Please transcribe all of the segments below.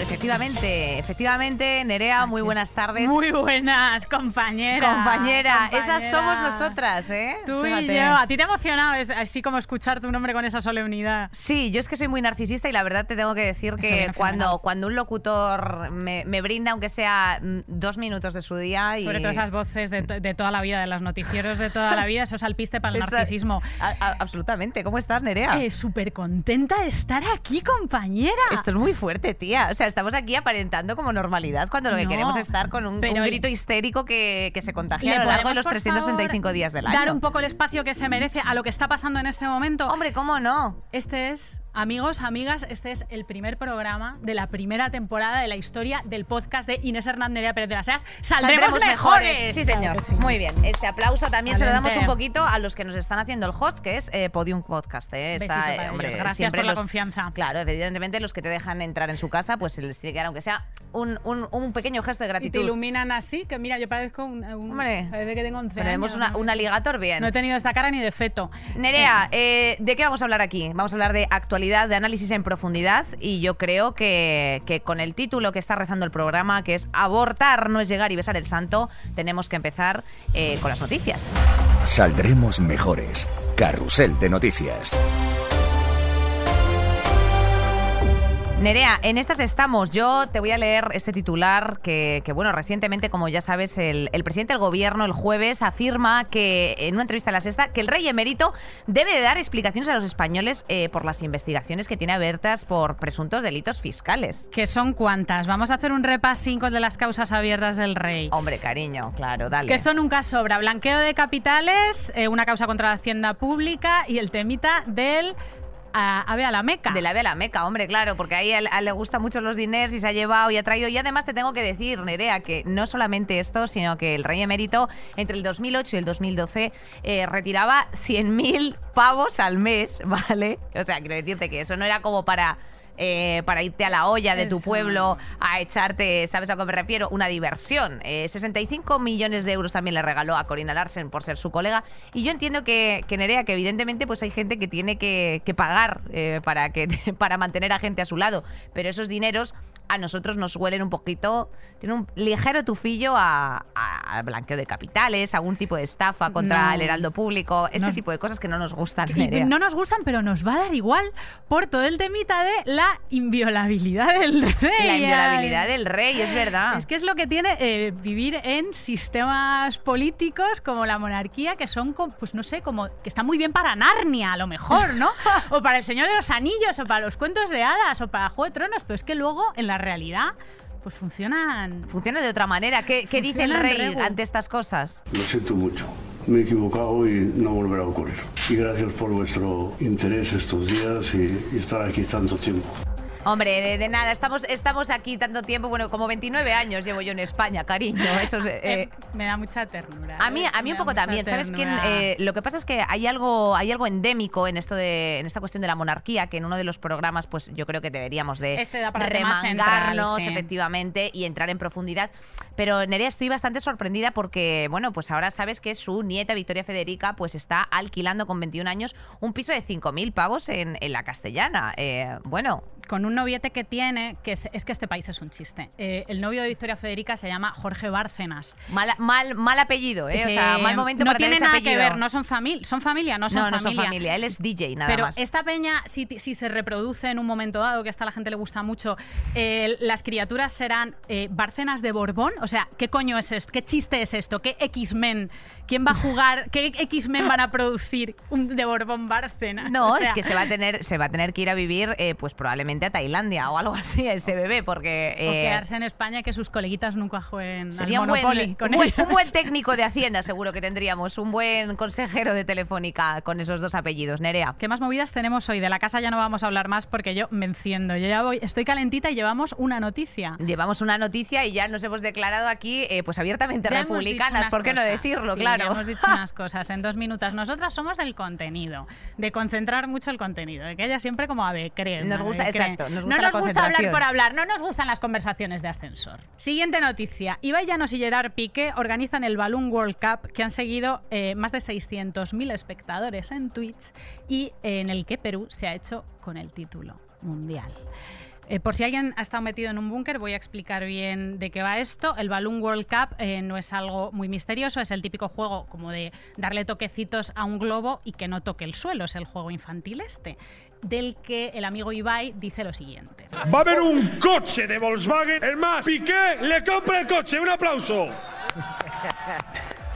Efectivamente, efectivamente, Nerea, muy buenas tardes. Muy buenas, compañera. Compañera, esas somos nosotras, ¿eh? Tú y yo. A ti te ha emocionado, es así como escuchar tu nombre con esa solemnidad. Sí, yo es que soy muy narcisista y la verdad te tengo que decir Eso que cuando, cuando un locutor me, me brinda, aunque sea mm, dos minutos de su día y... Sobre todo esas voces de, de toda la vida, de los noticieros de toda la vida, eso es alpiste para el Esa- narcisismo. A- a- absolutamente. ¿Cómo estás, Nerea? Eh, Súper contenta de estar aquí, compañera. Esto es muy fuerte, tía. O sea, estamos aquí aparentando como normalidad cuando lo que No, queremos es estar con un, un grito histérico que, que se contagia ¿Le a lo largo de los por 365 favor, días del año. Dar un poco el espacio que se merece a lo que está pasando en este momento. Hombre, ¿cómo no? Este es, amigos, amigas, este es el primer programa de la primera temporada de la historia del podcast de Inés Hernández Pérez de las Heras. ¡Saldremos, mejores! Sí, señor. sí. Muy bien. Este aplauso también se lo damos un poquito a los que nos están haciendo el host, que es eh, Podium Podcast. eh. Está, eh, hombre, Gracias siempre por la los- confianza. Claro, evidentemente los que te dejan entrar en su casa, pues se les tiene que dar, aunque sea un, un- un pequeño gesto de Y te gratitud. iluminan así, que mira, yo parezco un... un- Hombre, parece que tengo 11 Tenemos años, una, ¿no? un alligator bien. No he tenido esta cara ni de feto. Nerea, eh, ¿de qué vamos a hablar aquí? Vamos a hablar de actualidad, de análisis en profundidad y yo creo que, que con el título que está rezando el programa, que es Abortar no es llegar y besar el santo, tenemos que empezar eh, con las noticias. Saldremos mejores. Carrusel de noticias. Nerea, en estas estamos. Yo te voy a leer este titular que, que, bueno, recientemente, como ya sabes, el, el presidente del gobierno el jueves afirma que en una entrevista a la sexta que el rey emérito debe de dar explicaciones a los españoles eh, por las investigaciones que tiene abiertas por presuntos delitos fiscales. ¿Que son cuántas? Vamos a hacer un repasín de las causas abiertas del rey. Hombre, cariño, claro, dale. Que son nunca sobra. Blanqueo de capitales, eh, una causa contra la hacienda pública y el temita del ah, ave a la meca. De la ave a la meca, hombre, claro, porque ahí a a le gustan mucho los diners y se ha llevado y ha traído. Y además te tengo que decir, Nerea, que no solamente esto, sino que el rey emérito entre el 2008 y el 2012 eh, retiraba 100.000 pavos al mes, ¿vale? O sea, quiero decirte que eso no era como para... eh, para irte a la olla de tu Eso. pueblo a echarte, ¿sabes a qué me refiero? Una diversión. Eh, 65 millones de euros también le regaló a Corina Larsen por ser su colega. Y yo entiendo que, que Nerea, que evidentemente pues hay gente que tiene que, que pagar eh, para, que, para mantener a gente a su lado. Pero esos dineros a nosotros nos huelen un poquito, tiene un ligero tufillo a, blanqueo de capitales, a algún tipo de estafa contra No. el heraldo público, este No. tipo de cosas que no nos gustan. Y no nos gustan, pero nos va a dar igual por todo el temita de la inviolabilidad del rey. La inviolabilidad Ay. del rey, es verdad. Es que es lo que tiene eh, vivir en sistemas políticos como la monarquía, que son, pues no sé, como que está muy bien para Narnia, a lo mejor, ¿no? o para El Señor de los Anillos, o para los cuentos de hadas, o para Juego de Tronos, pero es que luego, en la realidad, pues funcionan. Funciona de otra manera. ¿Qué, qué dice el rey regu. ante estas cosas? Lo siento mucho. Me he equivocado y no volverá a ocurrir. Y gracias por vuestro interés estos días y, y estar aquí tanto tiempo. Hombre, de, de nada, estamos, estamos aquí tanto tiempo, bueno, como 29 años llevo yo en España, cariño. Eso es, eh, Eh, me da mucha ternura. A mí, eh, a mí un poco también, ¿sabes quién? Eh, lo que pasa es que hay algo, hay algo endémico en esto de, en esta cuestión de la monarquía, que en uno de los programas, pues yo creo que deberíamos de Este remangarnos, central, sí. efectivamente, y entrar en profundidad. Pero Nerea, estoy bastante sorprendida porque, bueno, pues ahora sabes que su nieta Victoria Federica, pues está alquilando con 21 años un piso de 5.000 pavos en, en la Castellana. Eh, bueno, con un noviete que tiene, que es, es que este país es un chiste. Eh, el novio de Victoria Federica se llama Jorge Bárcenas. mal, mal, mal apellido, ¿eh? O sea, mal momento no para tiene tener ese nada apellido. que ver, no son familia, son familia, no son no, no familia. son familia. Él es DJ, nada Pero más. esta peña, si, si se reproduce en un momento dado, que a esta la gente le gusta mucho, eh, las criaturas serán eh, Bárcenas de Borbón. O sea, ¿qué coño es esto? ¿Qué chiste es esto? ¿Qué X-Men? ¿Quién va a jugar? ¿Qué X-Men van a producir un de Borbón Bárcenas? No, O es que se va a tener, se va a tener que ir a vivir, eh, pues probablemente a Tailandia o algo así, ese bebé, porque O eh, quedarse en España que sus coleguitas nunca jueguen sería al un buen, con un, buen, él. un buen técnico de Hacienda, seguro que tendríamos, un buen consejero de Telefónica con esos dos apellidos, Nerea. ¿Qué más movidas tenemos hoy? De la casa ya no vamos a hablar más porque yo me enciendo. Yo ya voy, estoy calentita y llevamos una noticia. Llevamos una noticia y ya nos hemos declarado aquí, eh, pues abiertamente Ya republicanas, ¿por qué no decirlo? Sí, claro. Ya hemos dicho unas cosas en dos minutos. Nosotras somos del contenido, de concentrar mucho el contenido, de que haya siempre como crema. Nos gusta, exacto, Nos no la nos gusta hablar por hablar, no nos gustan las conversaciones de ascensor. Siguiente noticia. Ibai Llanos y Gerard Piqué organizan el Balloon World Cup que han seguido eh, más de 600.000 espectadores en Twitch y eh, en el que Perú se ha hecho con el título mundial. Eh, por si alguien ha estado metido en un búnker, voy a explicar bien de qué va esto. El Balloon World Cup eh, no es algo muy misterioso, es el típico juego como de darle toquecitos a un globo y que no toque el suelo, es el juego infantil este, del que el amigo Ibai dice lo siguiente. Va a haber un coche de Volkswagen. El más, Piqué le compra el coche. Un aplauso.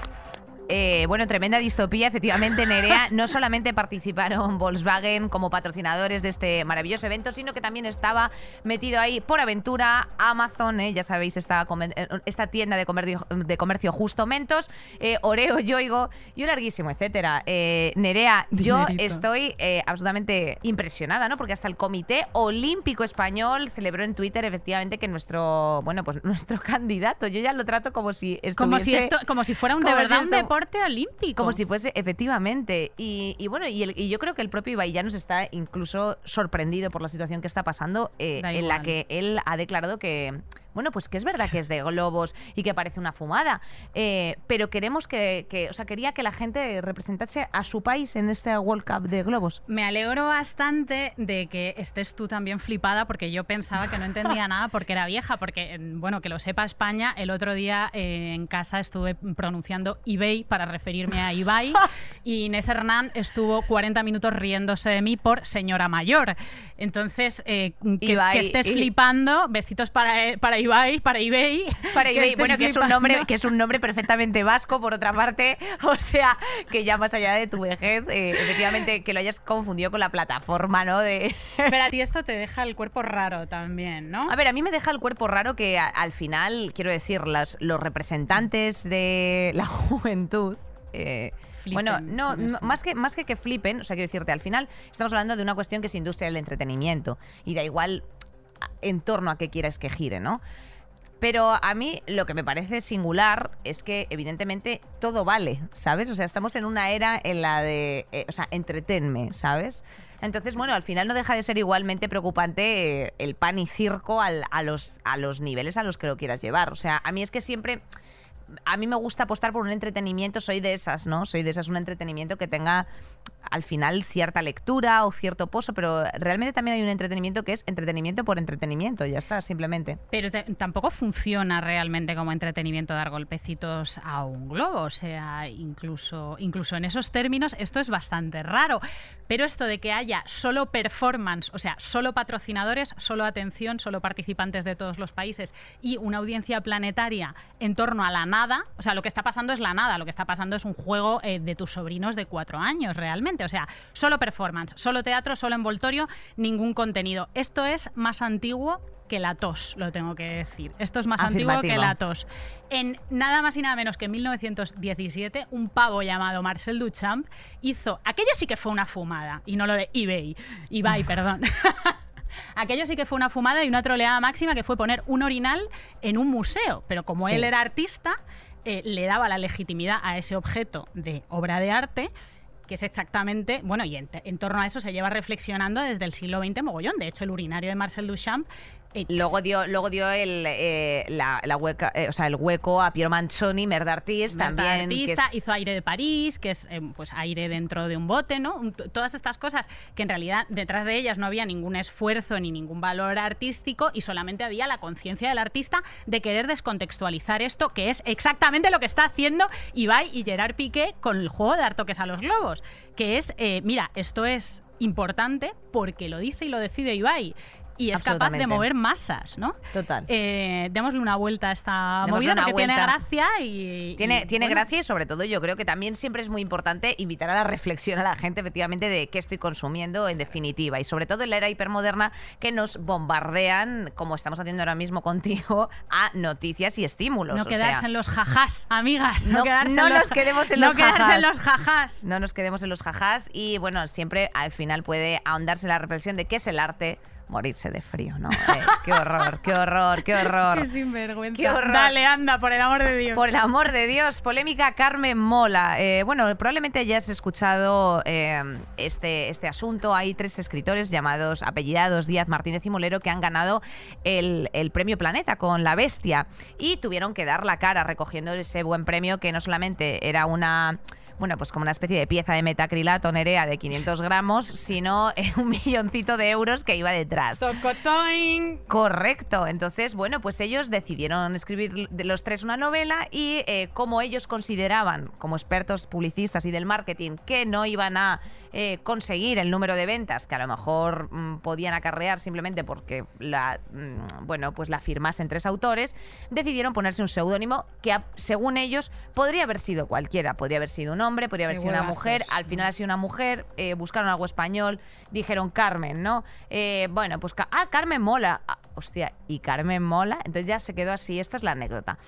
Eh, bueno, tremenda distopía, efectivamente, Nerea. No solamente participaron Volkswagen como patrocinadores de este maravilloso evento, sino que también estaba metido ahí por aventura Amazon, eh, ya sabéis, esta, eh, esta tienda de comercio, de comercio justo, Mentos, eh, Oreo, Yoigo y un larguísimo, etcétera. Eh, Nerea, yo estoy absolutamente impresionada, ¿no? Porque hasta el Comité Olímpico Español celebró en Twitter, efectivamente, que nuestro, bueno, pues nuestro candidato, yo ya lo trato como si Como si, estuviese- esto, como si fuera un de si verdad un esto- deporte olímpico. como si fuese, efectivamente. Y, y bueno, y, el- y yo creo que el propio Ibai Llanos está incluso sorprendido por la situación que está pasando, eh, en la que él ha declarado que, bueno, pues que es verdad que es de globos y que parece una fumada, eh, pero queremos que, que- o sea, quería que la gente representase a su país en este World Cup de globos. Me alegro bastante de que estés tú también flipada porque yo pensaba que no entendía nada porque era vieja, porque, mm, bueno, que lo sepa España, el otro día eh, en casa estuve pronunciando eBay para referirme a Ibai y Inés Hernán estuvo 40 minutos riéndose de mí por señora mayor. Entonces, eh, que, Ibai, que estés y- flipando, besitos para, para Ibai, para eBay. Para eBay, bueno, que es un nombre que es un nombre perfectamente vasco, por otra parte, o sea, que ya más allá de tu vejez, eh, efectivamente, que lo hayas confundido con la plataforma, ¿no? De Pero a ti esto te deja el cuerpo raro también, ¿no? A ver, a mí me deja el cuerpo raro que a- al final, quiero decir, las- los representantes de la juventud. eh, Flipen bueno, no, no, más que, más que que flipen, o sea, quiero decirte, al final estamos hablando de una cuestión que es industria del entretenimiento y da igual en torno a qué quieras que gire, ¿no? Pero a mí lo que me parece singular es que evidentemente todo vale, ¿sabes? O sea, estamos en una era en la de, eh, o sea, entretenme, ¿sabes? Entonces, bueno, al final no deja de ser igualmente preocupante eh, el pan y circo a, los, a los niveles a los que lo quieras llevar. O sea, a mí es que siempre a mí me gusta apostar por un entretenimiento, soy de esas, ¿no? Soy de esas, un entretenimiento que tenga al final cierta lectura o cierto pozo, pero realmente también hay un entretenimiento que es entretenimiento por entretenimiento, ya está, simplemente. Pero tampoco funciona realmente como entretenimiento dar golpecitos a un globo. O sea, incluso, incluso en esos términos esto es bastante raro. Pero esto de que haya solo performance, o sea, solo patrocinadores, solo atención, solo participantes de todos los países y una audiencia planetaria en torno a la nada, o sea, lo que está pasando es la nada, lo que está pasando es un juego eh, de tus sobrinos de cuatro años realmente. O sea, solo performance, solo teatro, solo envoltorio, ningún contenido. Esto es más antiguo que la tos, lo tengo que decir. Esto es más antiguo que la tos. En nada más y nada menos que en 1917, un pavo llamado Marcel Duchamp hizo. Aquello sí que fue una fumada, y no lo de eBay. eBay, perdón. Aquello sí que fue una fumada y una troleada máxima que fue poner un orinal en un museo. Pero como Sí. él era artista, eh, le daba la legitimidad a ese objeto de obra de arte que es exactamente, bueno, y en, torno a eso se lleva reflexionando desde el siglo XX mogollón. De hecho, el urinario de Marcel Duchamp Luego dio, luego dio el, eh, la, la hueca, eh, o sea, el hueco a Piero Manzoni, Merda Artist, también. que artista, es- hizo aire de París, que es eh, pues aire dentro de un bote, ¿no? Un- Todas estas cosas que en realidad detrás de ellas no había ningún esfuerzo ni ningún valor artístico y solamente había la conciencia del artista de querer descontextualizar esto, que es exactamente lo que está haciendo Ibai y Gerard Piqué con el juego de dar toques a los globos, que es, mira, esto es importante porque lo dice y lo decide Ibai. Y es capaz de mover masas, ¿no? Total. Eh, démosle una vuelta a esta Démosle movida porque tiene vuelta. gracia y... Tiene, y, tiene bueno, gracia y sobre todo yo creo que también siempre es muy importante invitar a la reflexión a la gente efectivamente de qué estoy consumiendo en definitiva y sobre todo en la era hipermoderna que nos bombardean, como estamos haciendo ahora mismo contigo, a noticias y estímulos. No o quedarse sea, en los jajás, amigas. No, No- quedarse no en los nos quedemos en no los quedarse jajás. en los jajás. no nos quedemos en los jajás y bueno, siempre al final puede ahondarse la reflexión de qué es el arte. Morirse de frío, ¿no? Eh, qué horror, qué horror, qué horror. Qué sinvergüenza. Qué horror. Dale, anda, por el amor de Dios. Por el amor de Dios, polémica Carmen Mola. Eh, bueno, probablemente hayas escuchado eh, este, este asunto. Hay tres escritores llamados, apellidados Díaz, Martínez y Molero que han ganado el, el premio Planeta con La Bestia y tuvieron que dar la cara recogiendo ese buen premio que no solamente era una bueno, pues como una especie de pieza de metacrilato Nerea de 500 gramos, sino eh, un milloncito de euros que iba detrás. Tocotoing. Correcto. Entonces, bueno, pues ellos decidieron escribir de los tres una novela y eh, como ellos consideraban, como expertos publicistas y del marketing, que no iban a eh, conseguir el número de ventas que a lo mejor mm, podían acarrear simplemente porque la, mm, bueno, pues la firmasen tres autores, decidieron ponerse un seudónimo que, a- según ellos, podría haber sido cualquiera. Podría haber sido un hombre, podría haber Qué sido una mujer. Al final ha sido una mujer. eh, buscaron algo español, dijeron Carmen, ¿no? Eh, bueno, pues ah, Carmen mola. Ah, hostia, ¿y Carmen mola? Entonces ya se quedó así. Esta es la anécdota.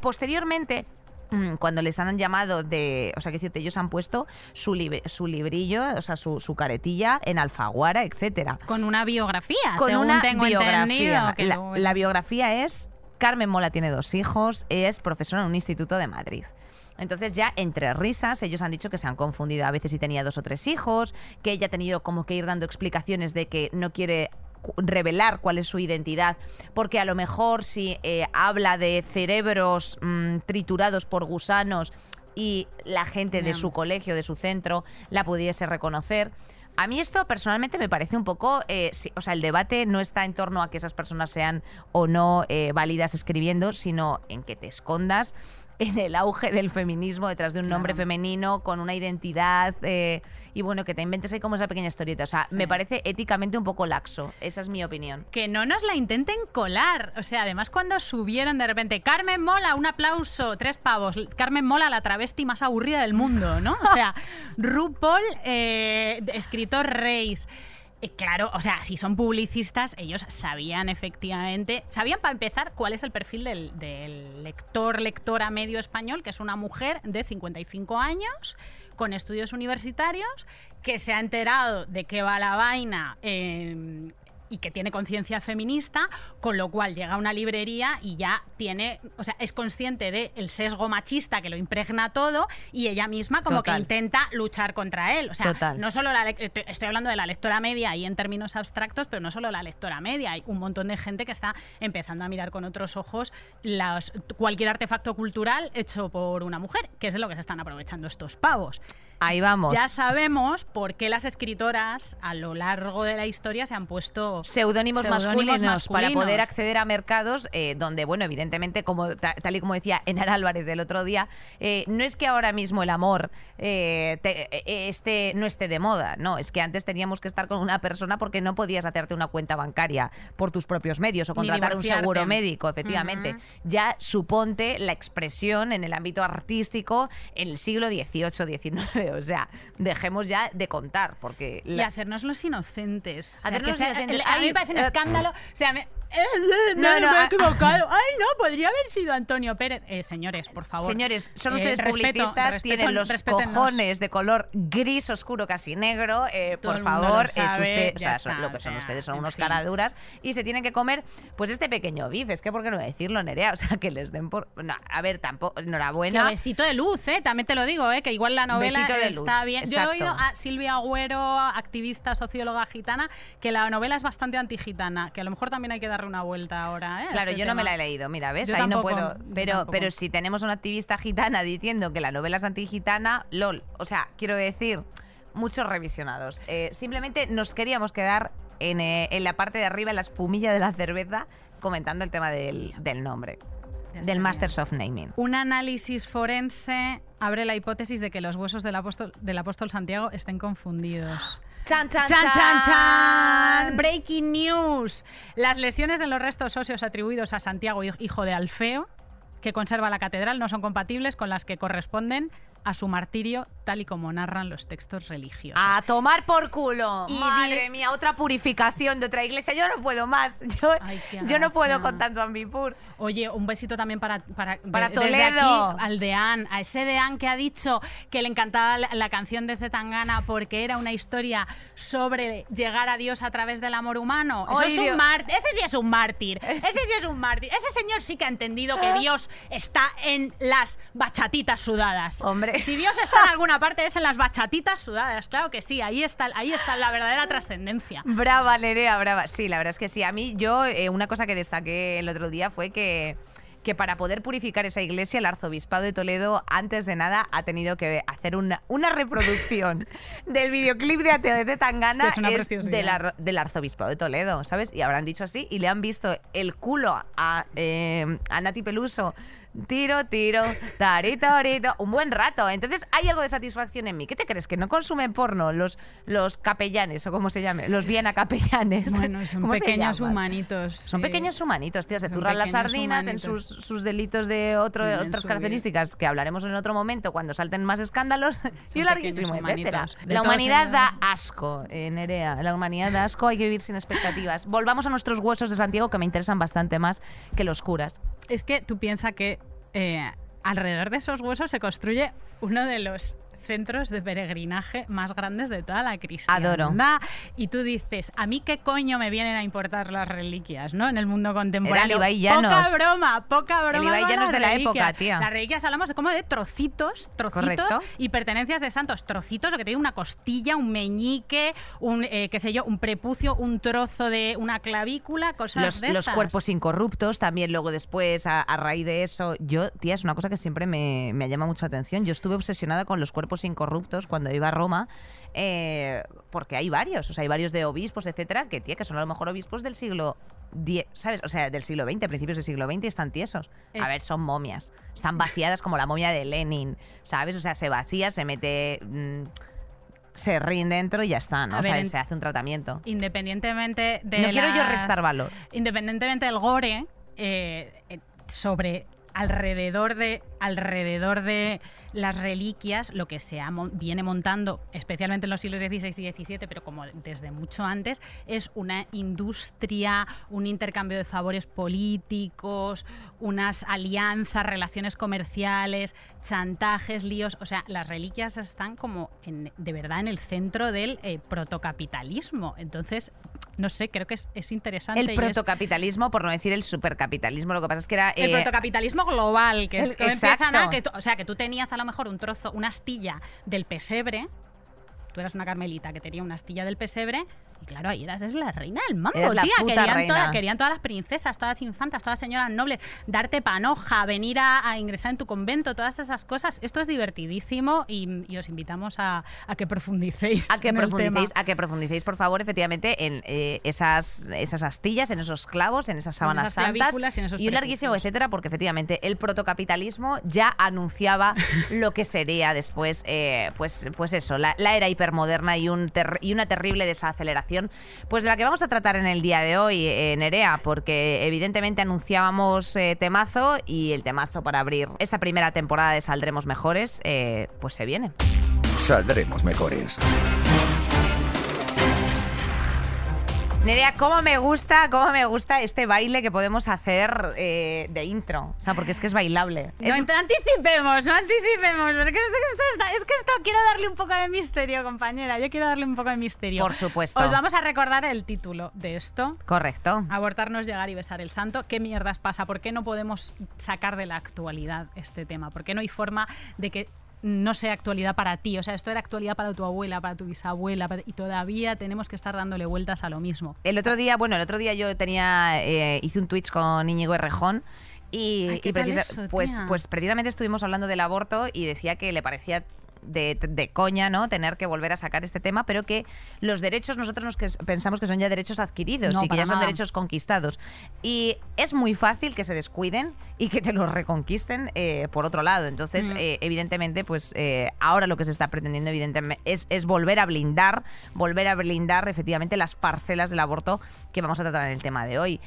Posteriormente. Mm, Cuando les han llamado de. O sea, que decirte, ellos han puesto su, lib- su librillo, o sea, su, su caretilla en Alfaguara, etcétera. Con una biografía, Con según una tengo biografía. entendido. que La, la biografía es: Carmen Mola tiene dos hijos, es profesora en un instituto de Madrid. Entonces ya entre risas ellos han dicho que se han confundido a veces si tenía dos o tres hijos, que ella ha tenido como que ir dando explicaciones de que no quiere revelar cuál es su identidad, porque a lo mejor si eh, habla de cerebros mm, triturados por gusanos y la gente de su colegio, de su centro, la pudiese reconocer. A mí esto personalmente me parece un poco, eh, sí, o sea, el debate no está en torno a que esas personas sean o no eh, válidas escribiendo, sino en que te escondas en el auge del feminismo detrás de un nombre femenino con una identidad eh, y bueno, que te inventes ahí como esa pequeña historieta. O sea, Sí. me parece éticamente un poco laxo. Esa es mi opinión. que no nos la intenten colar. O sea, además cuando subieron de repente, Carmen Mola, un aplauso, tres pavos, Carmen Mola, la travesti más aburrida del mundo, ¿no? O sea, RuPaul, eh, escritor Reis. Eh, claro, o sea, si son publicistas, ellos sabían efectivamente, sabían para empezar cuál es el perfil del, lector, lectora medio español, que es una mujer de 55 años, con estudios universitarios, que se ha enterado de qué va la vaina eh, y que tiene conciencia feminista, con lo cual llega a una librería y ya tiene, o sea, es consciente del sesgo machista que lo impregna todo y ella misma como Total. que intenta luchar contra él. O sea, Total. no solo la eh, estoy hablando de la lectora media y en términos abstractos, pero no solo la lectora media, hay un montón de gente que está empezando a mirar con otros ojos las- cualquier artefacto cultural hecho por una mujer, que es de lo que se están aprovechando estos pavos. Ahí vamos. Ya sabemos por qué las escritoras a lo largo de la historia se han puesto Seudónimos masculinos, para poder acceder a mercados eh, donde, bueno, evidentemente, como ta- tal y como decía Enar Álvarez del otro día, eh, no es que ahora mismo el amor eh, te- esté, no esté de moda, no, es que antes teníamos que estar con una persona porque no podías hacerte una cuenta bancaria por tus propios medios o contratar un seguro médico, efectivamente. Ya suponte la expresión en el ámbito artístico en el siglo XVIII, XIX, o sea, dejemos ya de contar, porque... y hacernos los inocentes. O sea, Hacernos que los sea- inocentes. A mí me parece un eh, escándalo. O sea, me, No, no, me he equivocado. Ay, no, podría haber sido Antonio Pérez. Eh, señores, por favor. Señores, son Eh, ustedes respeto, publicistas, respeto, tienen los cojones de color gris oscuro, casi negro. eh, por favor, lo es sabe, usted, o ya sea, son- está, lo que son ustedes son unos fin. caraduras y se tienen que comer, pues este pequeño bif. Es que, ¿por qué no decirlo, Nerea? O sea, que les den por. no, a ver, tampoco. Que Enhorabuena. besito de luz, ¿eh? También te lo digo, ¿eh? Que igual la novela está bien. Yo he oído a Silvia Agüero, activista, socióloga gitana, que la novela es bastante antigitana, que a lo mejor también hay que darle una vuelta ahora, ¿eh? a Claro, este yo no me la he leído, mira, ¿ves? Yo Ahí no puedo. Pero, pero si tenemos una activista gitana diciendo que la novela es antigitana, lol. O sea, quiero decir, muchos revisionados. Eh, simplemente nos queríamos quedar en, eh, en la parte de arriba, en la espumilla de la cerveza, comentando el tema del, del nombre. Ya Del Masters of Naming. Un análisis forense abre la hipótesis de que los huesos del apóstol, del apóstol Santiago estén confundidos. ¡Chan, chan, ¡Chan, chan, chan! Breaking news. Las lesiones de los restos óseos atribuidos a Santiago, hij- hijo de Alfeo, que conserva la catedral, no son compatibles con las que corresponden a su martirio tal y como narran los textos religiosos. A tomar por culo. Y Madre mía, otra purificación de otra iglesia. Yo no puedo más. Yo, Ay, yo no puedo con tanto ambipur. Oye, un besito también para, para, Para de- desde Toledo. aquí al Deán, a ese Deán que ha dicho que le encantaba la, la canción de Zetangana porque era una historia sobre llegar a Dios a través del amor humano. Eso es un mártir. Ese sí es un mártir. Ese sí es un mártir. Ese señor sí que ha entendido que Dios está en las bachatitas sudadas. Hombre. Si Dios está en alguna parte es en las bachatitas sudadas. Claro que sí. Ahí está, ahí está la verdadera trascendencia. Brava, Nerea, brava. Sí, la verdad es que sí. A mí, yo, eh, una cosa que destaqué el otro día fue que que para poder purificar esa iglesia, el arzobispado de Toledo, antes de nada, ha tenido que hacer una, una reproducción del videoclip de Ateo de Tangana es del, ar- del arzobispado de Toledo, ¿sabes? Y habrán dicho así y le han visto el culo a, eh, a Nati Peluso. Tiro, tiro, tarito, tarito, un buen rato. Entonces hay algo de satisfacción en mí. ¿Qué te crees? ¿Que no consumen porno los, los capellanes o como se llame? Los Viena capellanes. Bueno, son ¿Cómo se pequeños humanitos. Son sí. pequeños humanitos, tía. Se las pequeños sardinas, tienen sus, sus delitos de otro, Tienen otras características que hablaremos en otro momento cuando salten más escándalos. y Son larguísimo, etcétera. humanitos. De La humanidad da asco, eh, Nerea. La humanidad da asco, hay que vivir sin expectativas. Volvamos a nuestros huesos de Santiago que me interesan bastante más que los curas. Es que tú piensas que eh, alrededor de esos huesos se construye uno de los centros de peregrinaje más grandes de toda la cristiandad. Adoro. Y tú dices, ¿a mí qué coño me vienen a importar las reliquias, no? En el mundo contemporáneo. Era. Poca broma, poca broma. El Ibai con Llanos las de la reliquias. época, tía. Las reliquias hablamos de como de trocitos, trocitos Correcto. y pertenencias de santos. Trocitos, lo que te digo, una costilla, un meñique, un, eh, qué sé yo, un prepucio, un trozo de una clavícula, cosas Los, de los esas. cuerpos incorruptos, también luego después, a, a raíz de eso, yo, tía, es una cosa que siempre me, me llama mucho la atención. Yo estuve obsesionada con los cuerpos incorruptos cuando iba a Roma, eh, porque hay varios, o sea, hay varios de obispos, etcétera, que, tía, que son a lo mejor obispos del siglo X, ¿sabes? O sea, del siglo XX, principios del siglo XX, y están tiesos. Es- A ver, son momias. Están vaciadas como la momia de Lenin, ¿sabes? O sea, se vacía, se mete... mm, se ríen dentro y ya está, ¿no? A o sea, en- se hace un tratamiento. Independientemente de No quiero yo restar valor. Independientemente del gore, eh, eh, sobre alrededor de alrededor de las reliquias, lo que se ha viene montando, especialmente en los siglos XVI y XVII, pero como desde mucho antes, es una industria, un intercambio de favores políticos, unas alianzas, relaciones comerciales, chantajes, líos. O sea, las reliquias están como en- de verdad en el centro del eh, protocapitalismo. Entonces, no sé, creo que es, es interesante. El y es- protocapitalismo, por no decir el supercapitalismo, lo que pasa es que era... el eh, protocapitalismo global, que es el- o sea, que tú tenías a lo mejor un trozo, una astilla del pesebre. Tú eras una carmelita que tenía una astilla del pesebre y claro, ahí eras es la reina del mambo, la tía. puta querían, reina. toda- querían todas las princesas, todas las infantas, todas las señoras nobles, darte panoja, venir a, a ingresar en tu convento, todas esas cosas. Esto es divertidísimo y, y os invitamos a, a que profundicéis. a que en profundicéis, a que profundicéis, por favor, efectivamente, en eh, esas, esas astillas, en esos clavos, en esas sábanas esas santas y en esos un larguísimo etcétera, porque efectivamente el protocapitalismo ya anunciaba lo que sería después, eh, pues, pues eso, la, la era hipermoderna y, un ter- y una terrible desaceleración, pues de la que vamos a tratar en el día de hoy, eh, Nerea, porque evidentemente anunciábamos eh, temazo y el temazo para abrir esta primera temporada de Saldremos Mejores, eh, pues se viene. Saldremos mejores. Nerea, ¿cómo me gusta, cómo me gusta este baile que podemos hacer eh, de intro? O sea, porque es que es bailable. No Es- anticipemos, no anticipemos, porque es que esto, está- es que esto quiero darle un poco de misterio, compañera. Yo quiero darle un poco de misterio. Por supuesto. Os vamos a recordar el título de esto. Correcto. Abortarnos, llegar y besar el santo. ¿Qué mierdas pasa? ¿Por qué no podemos sacar de la actualidad este tema? ¿Por qué no hay forma de que no sea actualidad para ti? O sea, esto era actualidad para tu abuela, para tu bisabuela, para- y todavía tenemos que estar dándole vueltas a lo mismo. El otro día, bueno, el otro día yo tenía, eh, hice un Twitch con Íñigo Errejón y, Ay, ¿qué y tal precisa- eso, pues, pues precisamente estuvimos hablando del aborto y decía que le parecía de, de coña, ¿no? Tener que volver a sacar este tema, pero que los derechos nosotros nos que pensamos que son ya derechos adquiridos No, y que ya son derechos conquistados. Y es muy fácil que se descuiden y que te los reconquisten eh, por otro lado. Entonces, Mm. eh, evidentemente, pues eh, ahora lo que se está pretendiendo, evidentemente, es, es volver a blindar, volver a blindar efectivamente las parcelas del aborto que vamos a tratar en el tema de hoy.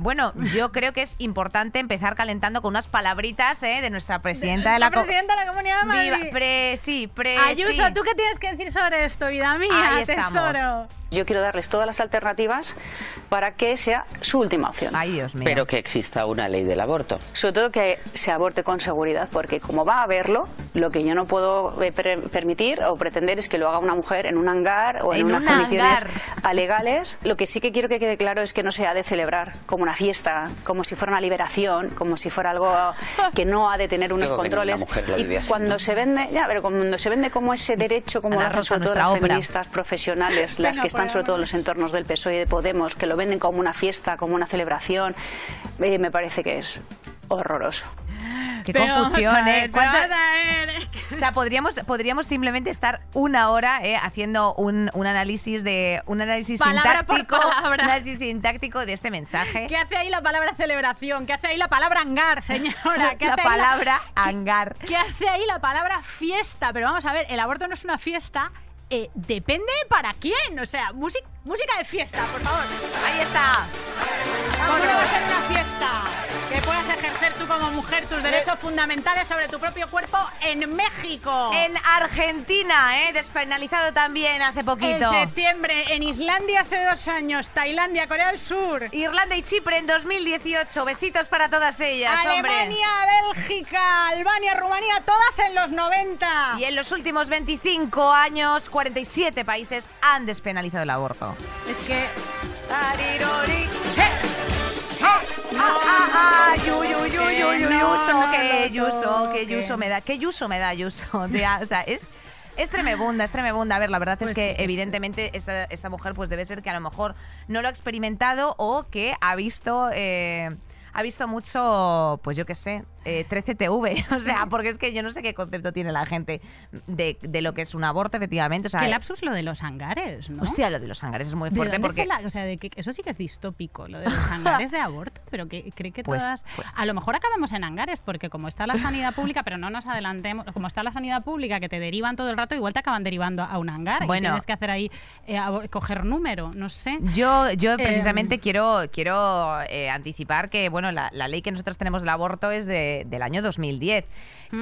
Bueno, yo creo que es importante empezar calentando con unas palabritas de nuestra presidenta de, la, co- presidenta de la Comunidad de Viva. Pre, sí, pre. Ayuso, sí. ¿tú qué tienes que decir sobre esto, vida mía, Ahí estamos. Yo quiero darles todas las alternativas para que sea su última opción. Ay, Dios mío. Pero que exista una ley del aborto. Sobre todo que se aborte con seguridad, porque como va a haberlo, lo que yo no puedo eh, per- permitir o pretender es que lo haga una mujer en un hangar o en, En unas un condiciones hangar. alegales. Lo que sí que quiero que quede claro es que no se ha de celebrar como una fiesta, como si fuera una liberación, como si fuera algo que no ha de tener unos controles. mujer lo vive y así, cuando ¿no? se vende, ya, pero cuando se vende como ese derecho, como todo nuestra las feministas profesionales, las Venga, que están sobre todo en los entornos del PSOE y de Podemos, que lo venden como una fiesta, como una celebración, eh, me parece que es horroroso. Qué Pero vamos confusión, a ¿eh? ver, pero ¿Cuánta- vamos a ver. O sea, podríamos, podríamos simplemente estar una hora eh, haciendo un, un análisis de un análisis Palabra sintáctico, un análisis sintáctico de este mensaje. ¿Qué hace ahí la palabra celebración? ¿Qué hace ahí la palabra hangar, señora? ¿Qué La hace palabra hangar. ¿Qué hace ahí la palabra fiesta? Pero vamos a ver, el aborto no es una fiesta. Eh, depende para quién. O sea, música, música de fiesta, por favor. Ahí está. ¿Cómo no va a ser una fiesta? Mujer tus derechos fundamentales sobre tu propio cuerpo en México. En Argentina, ¿eh? despenalizado también hace En poquito. septiembre, en Islandia hace dos años, Tailandia, Corea del Sur, Irlanda y Chipre en 2018. Besitos para todas ellas, hombre. Alemania, Bélgica, Albania, Rumanía, todas en los 90. Y en los últimos 25 años, 47 países han despenalizado el aborto. Es que. Ah, ah, ah, yu, yu, yu, yu, yu, No, yuso, que yuso, que yuso me da, que yuso me da yuso. Tía, o sea, es, es tremebunda, es tremebunda. A ver, la verdad Pues es que sí, pues evidentemente esta, esta mujer pues debe ser que a lo mejor no lo ha experimentado o que ha visto... eh, ha visto mucho, pues yo qué sé, eh, 13TV. O sea, porque es que yo no sé qué concepto tiene la gente de, de lo que es un aborto, efectivamente. O sea, lapsus lo de los hangares, ¿no? Hostia, lo de los hangares es muy ¿De fuerte porque... la- o sea, de que, eso sí que es distópico, lo de los hangares de aborto, pero que cree que Pues- todas... pues- A lo mejor acabamos en hangares, porque como está la sanidad pública, pero no nos adelantemos, como está la sanidad pública que te derivan todo el rato, igual te acaban derivando a un hangar Bueno. y tienes que hacer ahí, eh, coger número, no sé. Yo, yo precisamente Em. quiero, quiero eh, anticipar que bueno, la, la ley que nosotros tenemos del aborto es de- del año 2010.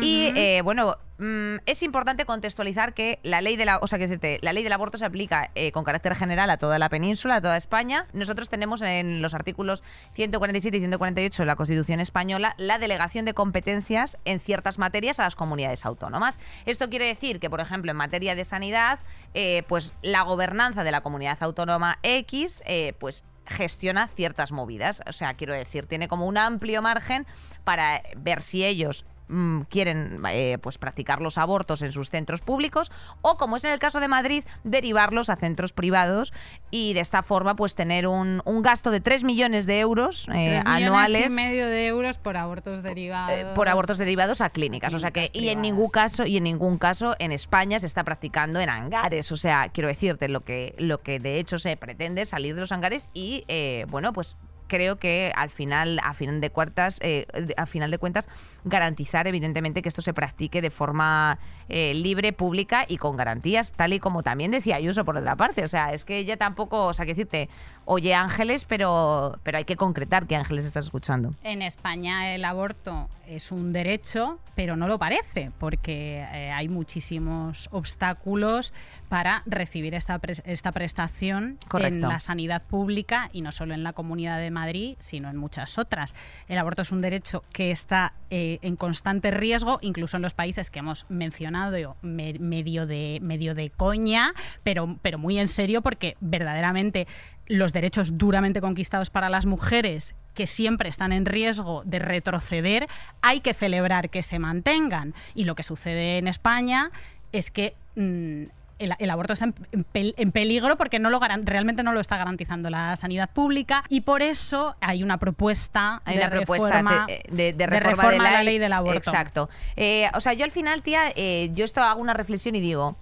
Y eh, bueno, mm, es importante contextualizar que la ley de la, o sea, que te- la ley del aborto se aplica eh, con carácter general a toda la península, a toda España. Nosotros tenemos en los artículos 147 y 148 de la Constitución española la delegación de competencias en ciertas materias a las comunidades autónomas. Esto quiere decir que, por ejemplo, en materia de sanidad, eh, pues la gobernanza de la comunidad autónoma X, eh, pues gestiona ciertas movidas. O sea, quiero decir, tiene como un amplio margen para ver si ellos mm, quieren eh, pues practicar los abortos en sus centros públicos o como es en el caso de Madrid derivarlos a centros privados y de esta forma pues tener un, un gasto de 3 millones de euros eh, Tres millones anuales y medio de euros por abortos derivados. eh, por abortos derivados a clínicas. O sea que, y en ningún caso, y en ningún caso en España se está practicando en hangares. O sea, quiero decirte, lo que, lo que de hecho se pretende es salir de los hangares y eh, bueno, pues creo que al final, a final de cuentas, eh, final de cuentas, garantizar evidentemente que esto se practique de forma eh, libre, pública y con garantías, tal y como también decía Ayuso por otra parte. O sea, es que ella tampoco, o sea, que decirte, oye Ángeles, pero, pero hay que concretar qué Ángeles estás escuchando. En España el aborto es un derecho, pero no lo parece, porque eh, hay muchísimos obstáculos para recibir esta, esta prestación en la sanidad pública y no solo en la Comunidad de Madrid, sino en muchas otras. El aborto es un derecho que está eh, en constante riesgo, incluso en los países que hemos mencionado me- medio, de, medio de coña, pero, pero muy en serio, porque verdaderamente los derechos duramente conquistados para las mujeres que siempre están en riesgo de retroceder, hay que celebrar que se mantengan. Y lo que sucede en España es que mm, el, el aborto está en, en pel- en peligro porque no lo garan- realmente no lo está garantizando la sanidad pública y por eso hay una propuesta Hay de una propuesta reforma, de, de de reforma, reforma de la ley del aborto. Exacto. Eh, o sea, yo al final, tía, eh, yo esto hago una reflexión y digo.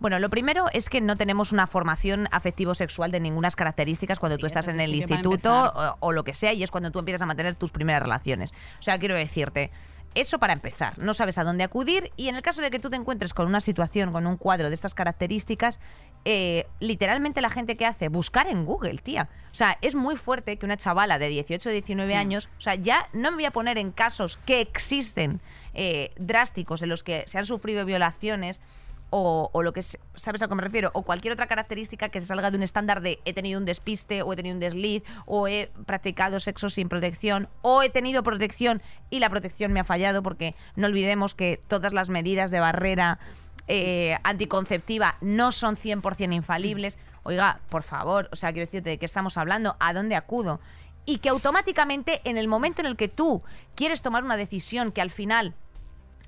Bueno, lo primero es que no tenemos una formación afectivo-sexual de ninguna características cuando Sí, tú estás en el instituto o lo que sea y es cuando tú empiezas a mantener tus primeras relaciones. O sea, quiero decirte, Eso para empezar, no sabes a dónde acudir y en el caso de que tú te encuentres con una situación, con un cuadro de estas características, eh, literalmente la gente que hace, buscar en Google, tía. O sea, es muy fuerte que una chavala de 18 o 19 años, o sea, ya no me voy a poner en casos que existen eh, drásticos en los que se han sufrido violaciones o, lo que es- sabes a qué me refiero o cualquier otra característica que se salga de un estándar de he tenido un despiste o he tenido un desliz o he practicado sexo sin protección o he tenido protección y la protección me ha fallado porque no olvidemos que todas las medidas de barrera eh, anticonceptiva no son 100% infalibles. Oiga, por favor, o sea, quiero decirte de qué estamos hablando, a dónde acudo. Y que automáticamente en el momento en el que tú quieres tomar una decisión que al final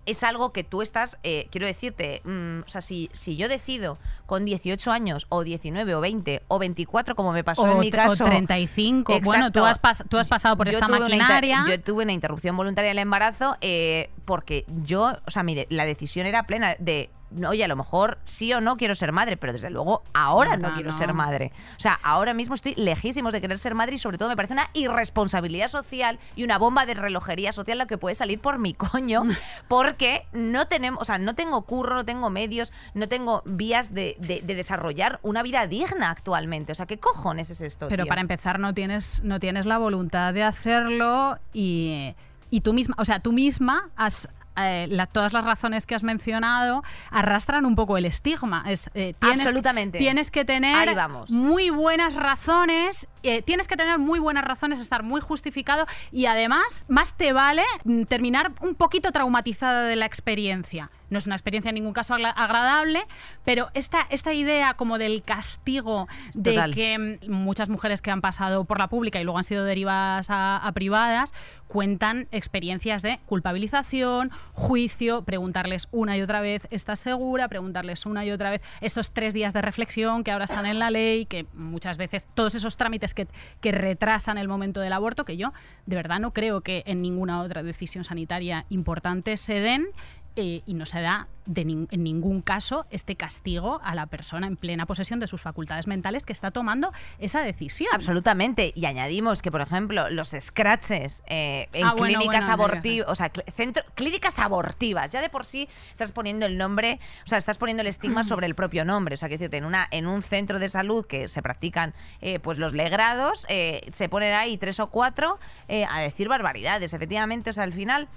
es algo que tú estás, eh, quiero decirte, mm, o sea, si, si yo decido con 18 años o 19 o 20 o 24 como me pasó en mi caso... o 35. Bueno, tú has, pas- tú has pasado por esta maquinaria. yo tuve una interrupción voluntaria del embarazo eh, porque yo, o sea, mi de- la decisión era plena de, oye, a lo mejor sí o no quiero ser madre, pero desde luego ahora no quiero no. ser madre. O sea, ahora mismo estoy lejísimos de querer ser madre y sobre todo me parece una irresponsabilidad social y una bomba de relojería social lo que puede salir por mi coño porque no tenemos, o sea, no tengo curro, no tengo medios, no tengo vías de, de- de desarrollar una vida digna actualmente. O sea, ¿qué cojones es esto? Pero tío? para empezar no tienes, no tienes la voluntad de hacerlo y, y tú misma, o sea, tú misma has eh, la- todas las razones que has mencionado arrastran un poco el estigma. Es, eh, tienes, Absolutamente. Tienes que tener vamos. muy buenas razones, eh, tienes que tener muy buenas razones, estar muy justificado y además más te vale mm, terminar un poquito traumatizada de la experiencia. No es una experiencia en ningún caso agradable, pero esta, esta idea como del castigo de Total. que mm, muchas mujeres que han pasado por la pública y luego han sido derivadas a, a privadas cuentan experiencias de culpabilización, juicio, preguntarles una y otra vez, ¿estás segura? Preguntarles una y otra vez estos tres días de reflexión que ahora están en la ley, que muchas veces todos esos trámites que, que retrasan el momento del aborto, que yo de verdad no creo que en ninguna otra decisión sanitaria importante se den. Eh, y no se da de nin- en ningún caso este castigo a la persona en plena posesión de sus facultades mentales que está tomando esa decisión. Absolutamente. Y añadimos que, por ejemplo, los scratches eh, en Ah, bueno, clínicas bueno, abortivas, o sea, cl- centro- clínicas abortivas, ya de por sí estás poniendo el nombre, o sea, estás poniendo el estigma sobre el propio nombre. O sea, que decirte, en, una, en un centro de salud que se practican eh, pues los legrados, eh, se ponen ahí tres o cuatro a decir barbaridades. Efectivamente, o sea, al final,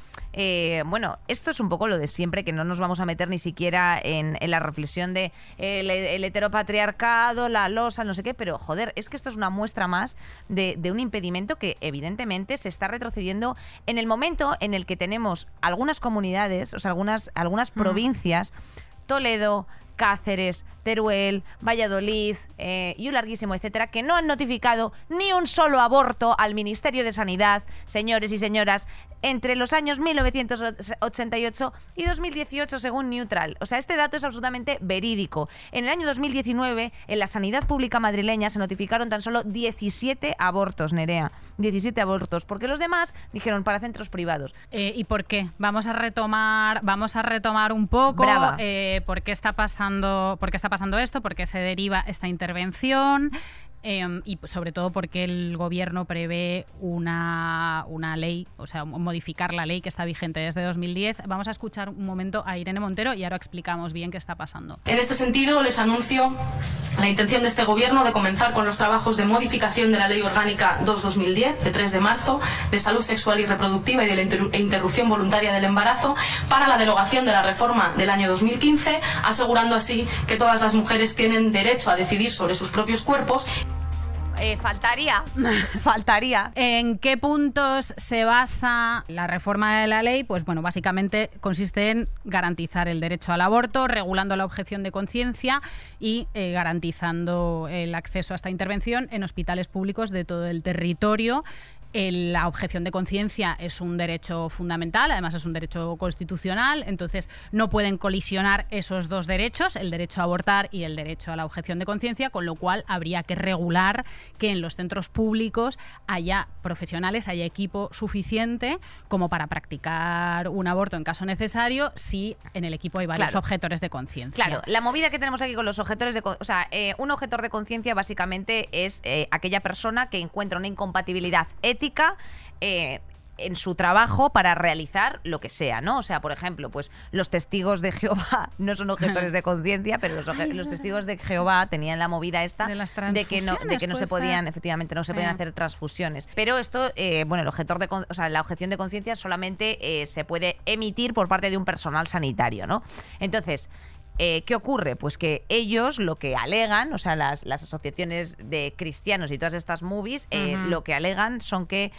bueno, esto es un poco lo de siempre, que no nos vamos a meter ni siquiera en, en la reflexión de el, el heteropatriarcado, la losa, no sé qué, pero joder, es que esto es una muestra más de, de un impedimento que evidentemente se está retrocediendo en el momento en el que tenemos algunas comunidades, o sea, algunas, algunas provincias, Toledo, Cáceres, Teruel, Valladolid eh, y un larguísimo etcétera, que no han notificado ni un solo aborto al Ministerio de Sanidad, señores y señoras, entre los años 1988 y 2018, según Neutral. O sea, este dato es absolutamente verídico. En el año 2019, en la sanidad pública madrileña se notificaron tan solo 17 abortos, Nerea. 17 abortos, porque los demás dijeron para centros privados. Eh, ¿Y por qué? Vamos a retomar, vamos a retomar un poco eh, por qué está pasando, por qué está pasando esto, por qué se deriva esta intervención. Eh, y sobre todo porque el gobierno prevé una, una ley, o sea, modificar la ley que está vigente desde 2010. Vamos a escuchar un momento a Irene Montero y ahora explicamos bien qué está pasando. En este sentido, les anuncio la intención de este Gobierno de comenzar con los trabajos de modificación de la Ley Orgánica 2-2010, de 3 de marzo, de salud sexual y reproductiva y de la inter- interrupción voluntaria del embarazo, para la derogación de la reforma del año 2015, asegurando así que todas las mujeres tienen derecho a decidir sobre sus propios cuerpos Eh, faltaría, faltaría. ¿En qué puntos se basa la reforma de la ley? Pues bueno, básicamente consiste en garantizar el derecho al aborto, regulando la objeción de conciencia y eh, garantizando el acceso a esta intervención en hospitales públicos de todo el territorio. La objeción de conciencia es un derecho fundamental, además es un derecho constitucional, entonces no pueden colisionar esos dos derechos, el derecho a abortar y el derecho a la objeción de conciencia, con lo cual habría que regular que en los centros públicos haya profesionales, haya equipo suficiente como para practicar un aborto en caso necesario si en el equipo hay varios Claro. objetores de conciencia. Claro, la movida que tenemos aquí con los objetores de... O sea, eh, un objetor de conciencia básicamente es eh, aquella persona que encuentra una incompatibilidad ética eh, en su trabajo para realizar lo que sea, ¿no? O sea, por ejemplo, pues los testigos de Jehová no son objetores de conciencia, pero los, testigos de Jehová tenían la movida esta De las que no, de que no se podían, ser. efectivamente, no se podían hacer transfusiones. Pero esto, eh, bueno, el objetor de, o sea, la objeción de conciencia solamente eh, se puede emitir por parte de un personal sanitario, ¿no? Entonces, eh, ¿Qué ocurre? Pues que ellos lo que alegan, o sea, las, las asociaciones de cristianos y todas estas movies, eh, lo que alegan son que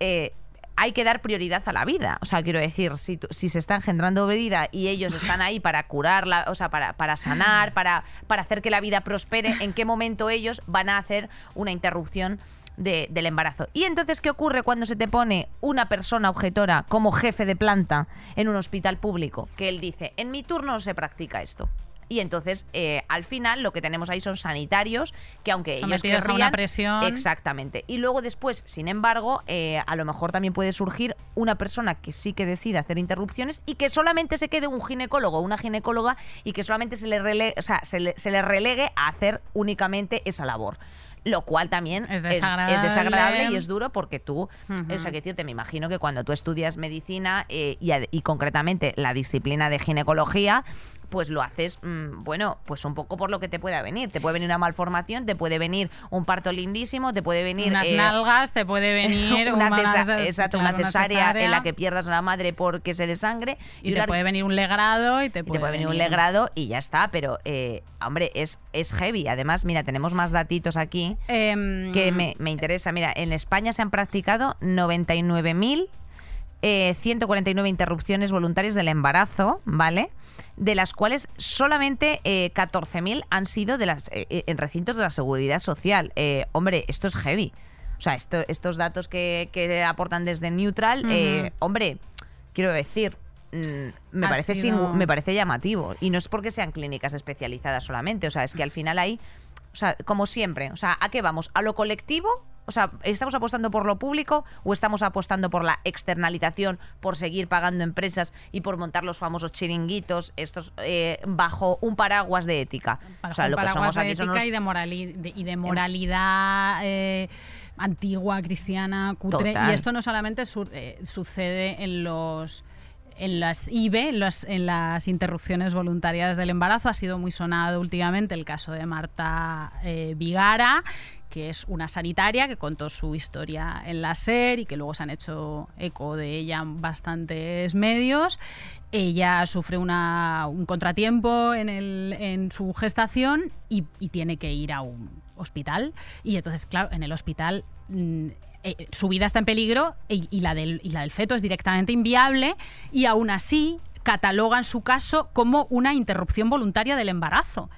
eh, hay que dar prioridad a la vida. O sea, quiero decir, si, si se está engendrando vida y ellos están ahí para curarla, o sea, para, para sanar, para, para hacer que la vida prospere, ¿en qué momento ellos van a hacer una interrupción? De- del embarazo. Y entonces, ¿qué ocurre cuando se te pone una persona objetora como jefe de planta en un hospital público? Que él dice, en mi turno no se practica esto. Y entonces, eh, al final, lo que tenemos ahí son sanitarios que, aunque ellos Sometidos a una querrían, presión. Exactamente. Y luego después, sin embargo, eh, a lo mejor también puede surgir una persona que sí que decida hacer interrupciones y que solamente se quede un ginecólogo o una ginecóloga y que solamente se le, rele- o sea, se le, se le relegue a hacer únicamente esa labor. Lo cual también Es es, desagradable. es desagradable y es duro porque tú, Ujú. o sea, que decirte, me imagino que cuando tú estudias medicina eh, y, y concretamente la disciplina de ginecología, pues lo haces, mm, bueno, pues un poco por lo que te pueda venir. Te puede venir una malformación, te puede venir un parto lindísimo, te puede venir... Unas eh, nalgas, te puede venir una, unas- cesa- exacto, una cesárea, en la que pierdas a la madre porque se desangre. y te una- puede venir un legrado y te y puede, te puede venir un legrado y ya está, pero eh, hombre, es, es heavy. Además, mira, tenemos más datitos aquí Em, que me, me interesa. Mira, en España se han practicado 99.149 eh, 149 interrupciones voluntarias del embarazo, ¿vale? De las cuales solamente eh, 14.000 han sido de las, eh, eh, en recintos de la seguridad social. Eh, hombre, esto es heavy. O sea, esto- estos datos que, que aportan desde Neutral, eh, hombre, quiero decir, mm, me Ha parece, sido- me parece llamativo. Y no es porque sean clínicas especializadas solamente. O sea, es que al final hay, o sea, como siempre, o sea, ¿a qué vamos? ¿A lo colectivo? O sea, ¿estamos apostando por lo público o estamos apostando por la externalización, por seguir pagando empresas y por montar los famosos chiringuitos, estos eh, bajo un paraguas de ética? Bajo o sea, un lo que paraguas somos de aquí son ética unos- y, de morali- de- y de moralidad eh, antigua, cristiana, cutre. Total. Y esto no solamente su- eh, sucede en los en las IVE, en, las interrupciones voluntarias del embarazo. Ha sido muy sonado últimamente el caso de Marta eh, Vigara, que es una sanitaria que contó su historia en la SER y que luego se han hecho eco de ella bastantes medios. Ella sufre una- un contratiempo en, el- en su gestación y, y tiene que ir a un hospital. Y entonces, claro, en el hospital mm, eh, su vida está en peligro y, y la del, y la del feto es directamente inviable y aún así catalogan su caso como una interrupción voluntaria del embarazo.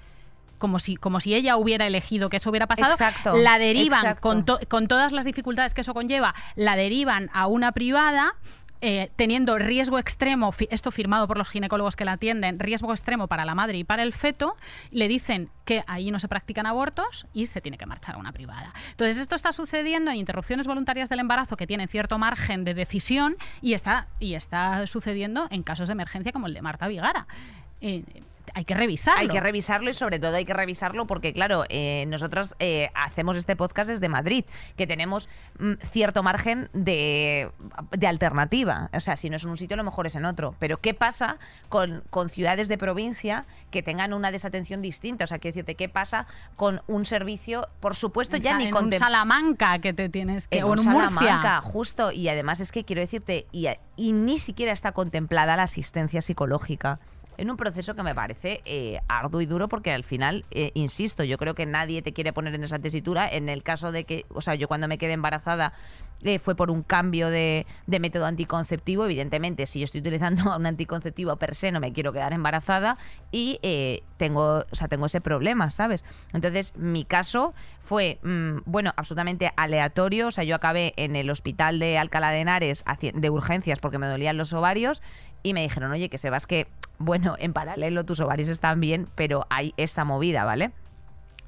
Como si, como si ella hubiera elegido que eso hubiera pasado, Exacto, la derivan con, to- con todas las dificultades que eso conlleva, la derivan a una privada eh, teniendo riesgo extremo, esto firmado por los ginecólogos que la atienden, riesgo extremo para la madre y para el feto, le dicen que ahí no se practican abortos y se tiene que marchar a una privada. Entonces, esto está sucediendo en interrupciones voluntarias del embarazo que tienen cierto margen de decisión y está, y está sucediendo en casos de emergencia como el de Marta Vigara. Eh, hay que revisarlo. Hay que revisarlo y sobre todo hay que revisarlo porque, claro, eh, nosotros eh, hacemos este podcast desde Madrid, que tenemos mm, cierto margen de, de alternativa. O sea, si no es en un sitio, a lo mejor es en otro. Pero ¿qué pasa con, con ciudades de provincia que tengan una desatención distinta? O sea, quiero decirte, ¿qué pasa con un servicio, por supuesto, ya ni en con Salamanca que te tienes que en o en Murcia. Salamanca, justo. Y además es que quiero decirte, y, y ni siquiera está contemplada la asistencia psicológica. En un proceso que me parece eh, arduo y duro porque al final, eh, insisto, yo creo que nadie te quiere poner en esa tesitura. En el caso de que, o sea, yo cuando me quedé embarazada eh, fue por un cambio de, método anticonceptivo. Evidentemente, si yo estoy utilizando un anticonceptivo per se, no me quiero quedar embarazada y tengo, o sea, tengo ese problema, ¿sabes? Entonces, mi caso fue, mm, bueno, absolutamente aleatorio. O sea, yo acabé en el hospital de Alcalá de Henares de urgencias porque me dolían los ovarios y me dijeron, oye, que Sebas, que, bueno, en paralelo tus ovarios están bien, pero hay esta movida, ¿vale?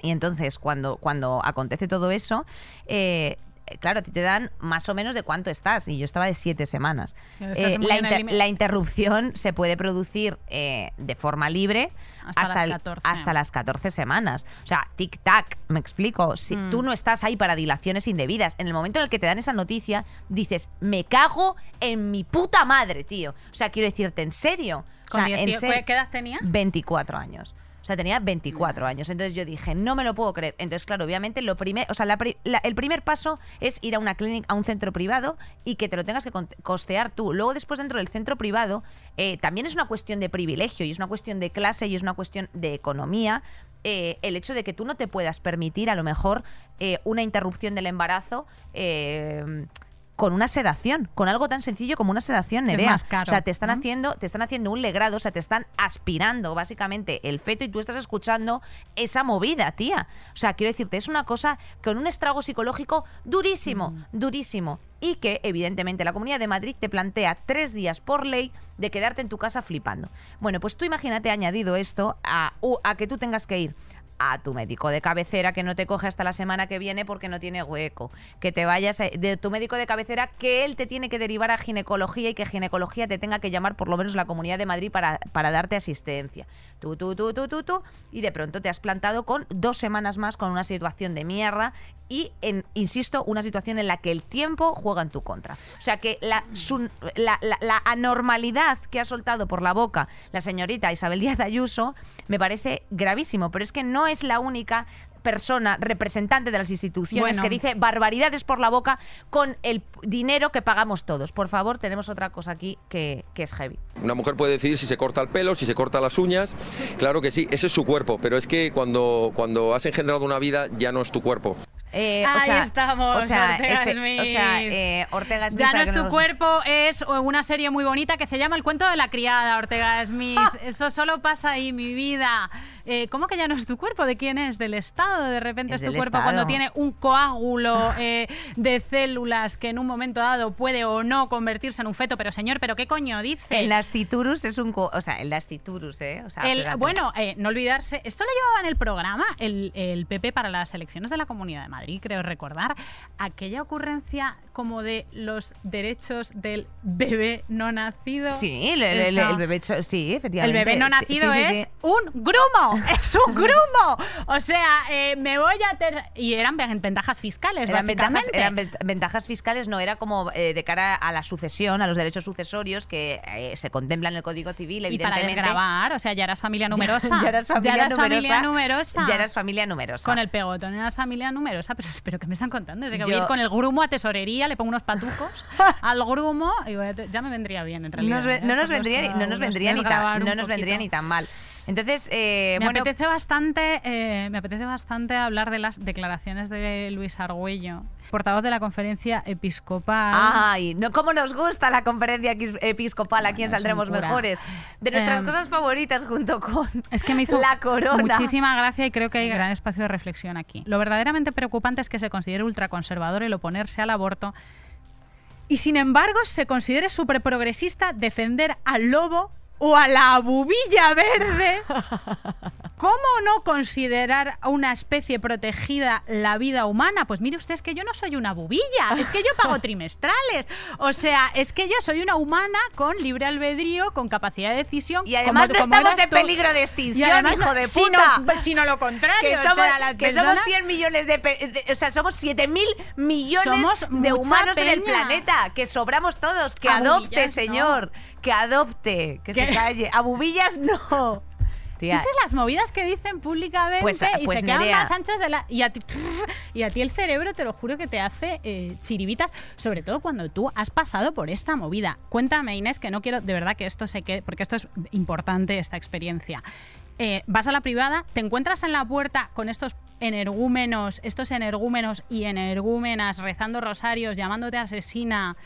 Y entonces, cuando, cuando acontece todo eso, eh, claro, a ti te dan más o menos de cuánto estás, y yo estaba de siete semanas. Eh, la, inter- interrupción se puede producir eh, de forma libre Hasta hasta, las el- 14. hasta las 14 semanas. O sea, tic-tac, me explico. Si Mm. tú no estás ahí para dilaciones indebidas, en el momento en el que te dan esa noticia, dices, me cago en mi puta madre, tío. O sea, quiero decirte, ¿en serio? O Con sea, en 18 serio. ¿Qué edad tenías? 24 años. O sea, tenía 24 años. Entonces yo dije, no me lo puedo creer. Entonces, claro, obviamente, lo primer, o sea, la la- el primer paso es ir a una clínica, a un centro privado y que te lo tengas que costear tú. Luego, después, dentro del centro privado, eh, también es una cuestión de privilegio y es una cuestión de clase y es una cuestión de economía. eh, el hecho de que tú no te puedas permitir, a lo mejor, eh, una interrupción del embarazo. Con una sedación, con algo tan sencillo como una sedación, Es Nerea. más caro, O sea, te están ¿no? haciendo, te están haciendo un legrado, o sea, te están aspirando básicamente el feto y tú estás escuchando esa movida, tía. O sea, quiero decirte, es una cosa con un estrago psicológico durísimo, Mm. durísimo. Y que, evidentemente, la Comunidad de Madrid te plantea tres días por ley de quedarte en tu casa flipando. Bueno, pues tú imagínate añadido esto a, a que tú tengas que ir a tu médico de cabecera que no te coge hasta la semana que viene porque no tiene hueco, que te vayas a- de tu médico de cabecera que él te tiene que derivar a ginecología y que ginecología te tenga que llamar por lo menos la Comunidad de Madrid para, para darte asistencia. Tú, tú, tú, tú, tú, tú, y de pronto te has plantado con dos semanas más con una situación de mierda y, en, insisto, una situación en la que el tiempo juega en tu contra. O sea que la, la, la- la anormalidad que ha soltado por la boca la señorita Isabel Díaz Ayuso me parece gravísimo, pero es que no es la única persona representante de las instituciones Bueno. que dice barbaridades por la boca con el dinero que pagamos todos. Por favor, tenemos otra cosa aquí que, que es heavy. Una mujer puede decidir si se corta el pelo, si se corta las uñas. Claro que sí, ese es su cuerpo, pero es que cuando, cuando has engendrado una vida ya no es tu cuerpo. Eh, o Ahí sea, estamos, o sea, Ortega espe- Smith. o sea, eh, Ortega Smith, Ya no es tu nos- cuerpo, es una serie muy bonita que se llama El cuento de la criada, Ortega Smith. Eso solo pasa ahí, mi vida. Eh, ¿Cómo que ya no es tu cuerpo? ¿De quién es? ¿Del Estado? De repente Es es, tu cuerpo Estado. cuando tiene un coágulo eh, de células que en un momento dado puede o no convertirse en un feto. Pero señor, ¿pero qué coño dice? El nasciturus es un... co- O sea, el nasciturus, ¿eh? O sea, El- bueno, eh, no olvidarse, esto lo llevaba en el programa el, el PP para las elecciones de la Comunidad de Madrid, creo recordar, aquella ocurrencia como de los derechos del bebé no nacido. Sí, el, el- el- el bebé... Sí, El efectivamente. bebé no nacido sí, sí, es un grumo, es un grumo. O sea, eh, me voy a... ter- Y eran ve- ventajas fiscales, Eran ventajas, básicamente. eran ven- ventajas fiscales, no era como eh, de cara a la sucesión, a los derechos sucesorios que eh, se contemplan en el Código Civil, y para evidentemente. desgravar, o sea, ya eras familia numerosa. Ya eras familia, eras numerosa, familia numerosa. Ya eras familia numerosa. Con el pegotón eras familia numerosa, pero, pero ¿qué me están contando? Desde que voy a ir con el grumo a tesorería, le pongo unos patucos al grumo y a ya me vendría bien, en realidad. Nos ¿eh? no nos vendría, no nos vendría ni tan, no nos vendría ni tan mal. Entonces, eh, me bueno, apetece bastante, eh, me apetece bastante hablar de las declaraciones de Luis Argüello, portavoz de la conferencia episcopal. Ay, no, cómo nos gusta la conferencia episcopal aquí en Saldremos. Mejores. De nuestras Em, cosas favoritas junto con Es que me hizo la corona. muchísima gracia y creo que hay gran espacio de reflexión aquí. Lo verdaderamente preocupante es que se considere ultraconservador el oponerse al aborto y sin embargo se considere superprogresista defender al lobo o a la bubilla verde. ¿Cómo no considerar a una especie protegida la vida humana? Pues mire usted, es que yo no soy una bubilla, es que yo pago trimestrales. O sea, es que yo soy una humana con libre albedrío, con capacidad de decisión. Y además como- no como estamos en peligro de extinción, además hijo de sino- puta. Sino, lo contrario. que o somos, sea, las que somos personas- 100 millones de, o sea somos 7 mil millones Somos de humanos en el planeta que sobramos todos que A adopte bubillas, señor que adopte que se calle a bubillas no Tía, Esas las movidas que dicen públicamente Pues, y pues, se quedan Nerea. más anchos de la... Y a, ti, y a ti el cerebro, te lo juro que te hace eh, chiribitas, sobre todo cuando tú has pasado por esta movida. Cuéntame, Inés, que no quiero de verdad que esto se quede, porque esto es importante, esta experiencia. Eh, vas a la privada, te encuentras en la puerta con estos energúmenos, estos energúmenos y energúmenas rezando rosarios, llamándote asesina,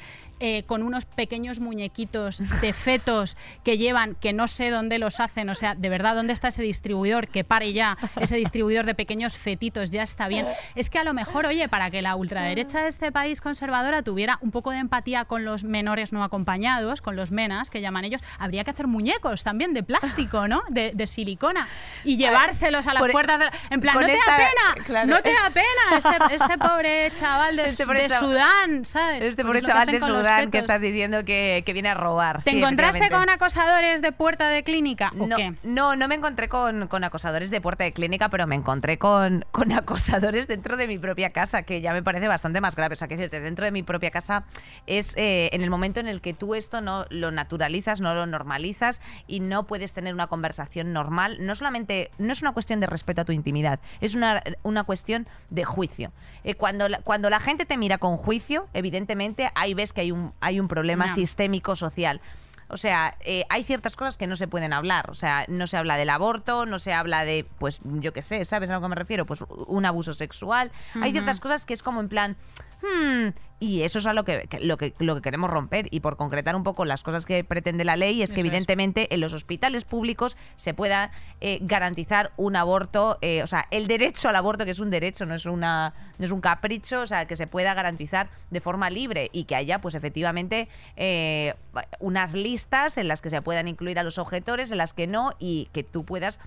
eh, con unos pequeños muñequitos de fetos que llevan, que no sé dónde los hacen, o sea, de verdad, ¿dónde está ese distribuidor? Que pare ya, ese distribuidor de pequeños fetitos, ya está bien. Es que a lo mejor, oye, para que la ultraderecha de este país conservadora tuviera un poco de empatía con los menores no acompañados, con los menas, que llaman ellos, habría que hacer muñecos también de plástico, ¿no? De, de silicona. Y llevárselos a las por- puertas de la... En plan, no te esta- da pena, claro. no te da pena este, este pobre chaval de, Este pobre de chaval- Sudán, ¿sabes? Este Pues pobre chaval de con que estás diciendo que, que viene a robar. ¿Te sí, encontraste con acosadores de puerta de clínica o no, qué? No, no me encontré con, con acosadores de puerta de clínica, pero me encontré con, con acosadores dentro de mi propia casa, que ya me parece bastante más grave. O sea, que decirte, dentro de mi propia casa es eh, en el momento en el que tú esto no lo naturalizas, no lo normalizas y no puedes tener una conversación normal. No solamente, no es una cuestión de respeto a tu intimidad, es una, una cuestión de juicio. Eh, cuando, la, cuando la gente te mira con juicio, evidentemente ahí ves que hay un, hay un problema sistémico social. O sea, eh, hay ciertas cosas que no se pueden hablar. O sea, no se habla del aborto, no se habla de, pues, yo qué sé, ¿sabes a lo que me refiero? Pues un abuso sexual. Hay ciertas cosas que es como en plan, hmm, y eso es a lo que, lo que lo que queremos romper. Y por concretar un poco las cosas que pretende la ley, es que es. evidentemente en los hospitales públicos se pueda eh, garantizar un aborto, eh, o sea, el derecho al aborto, que es un derecho, no es una no es un capricho, o sea, que se pueda garantizar de forma libre y que haya, pues efectivamente, eh, unas listas en las que se puedan incluir a los objetores, en las que no, y que tú puedas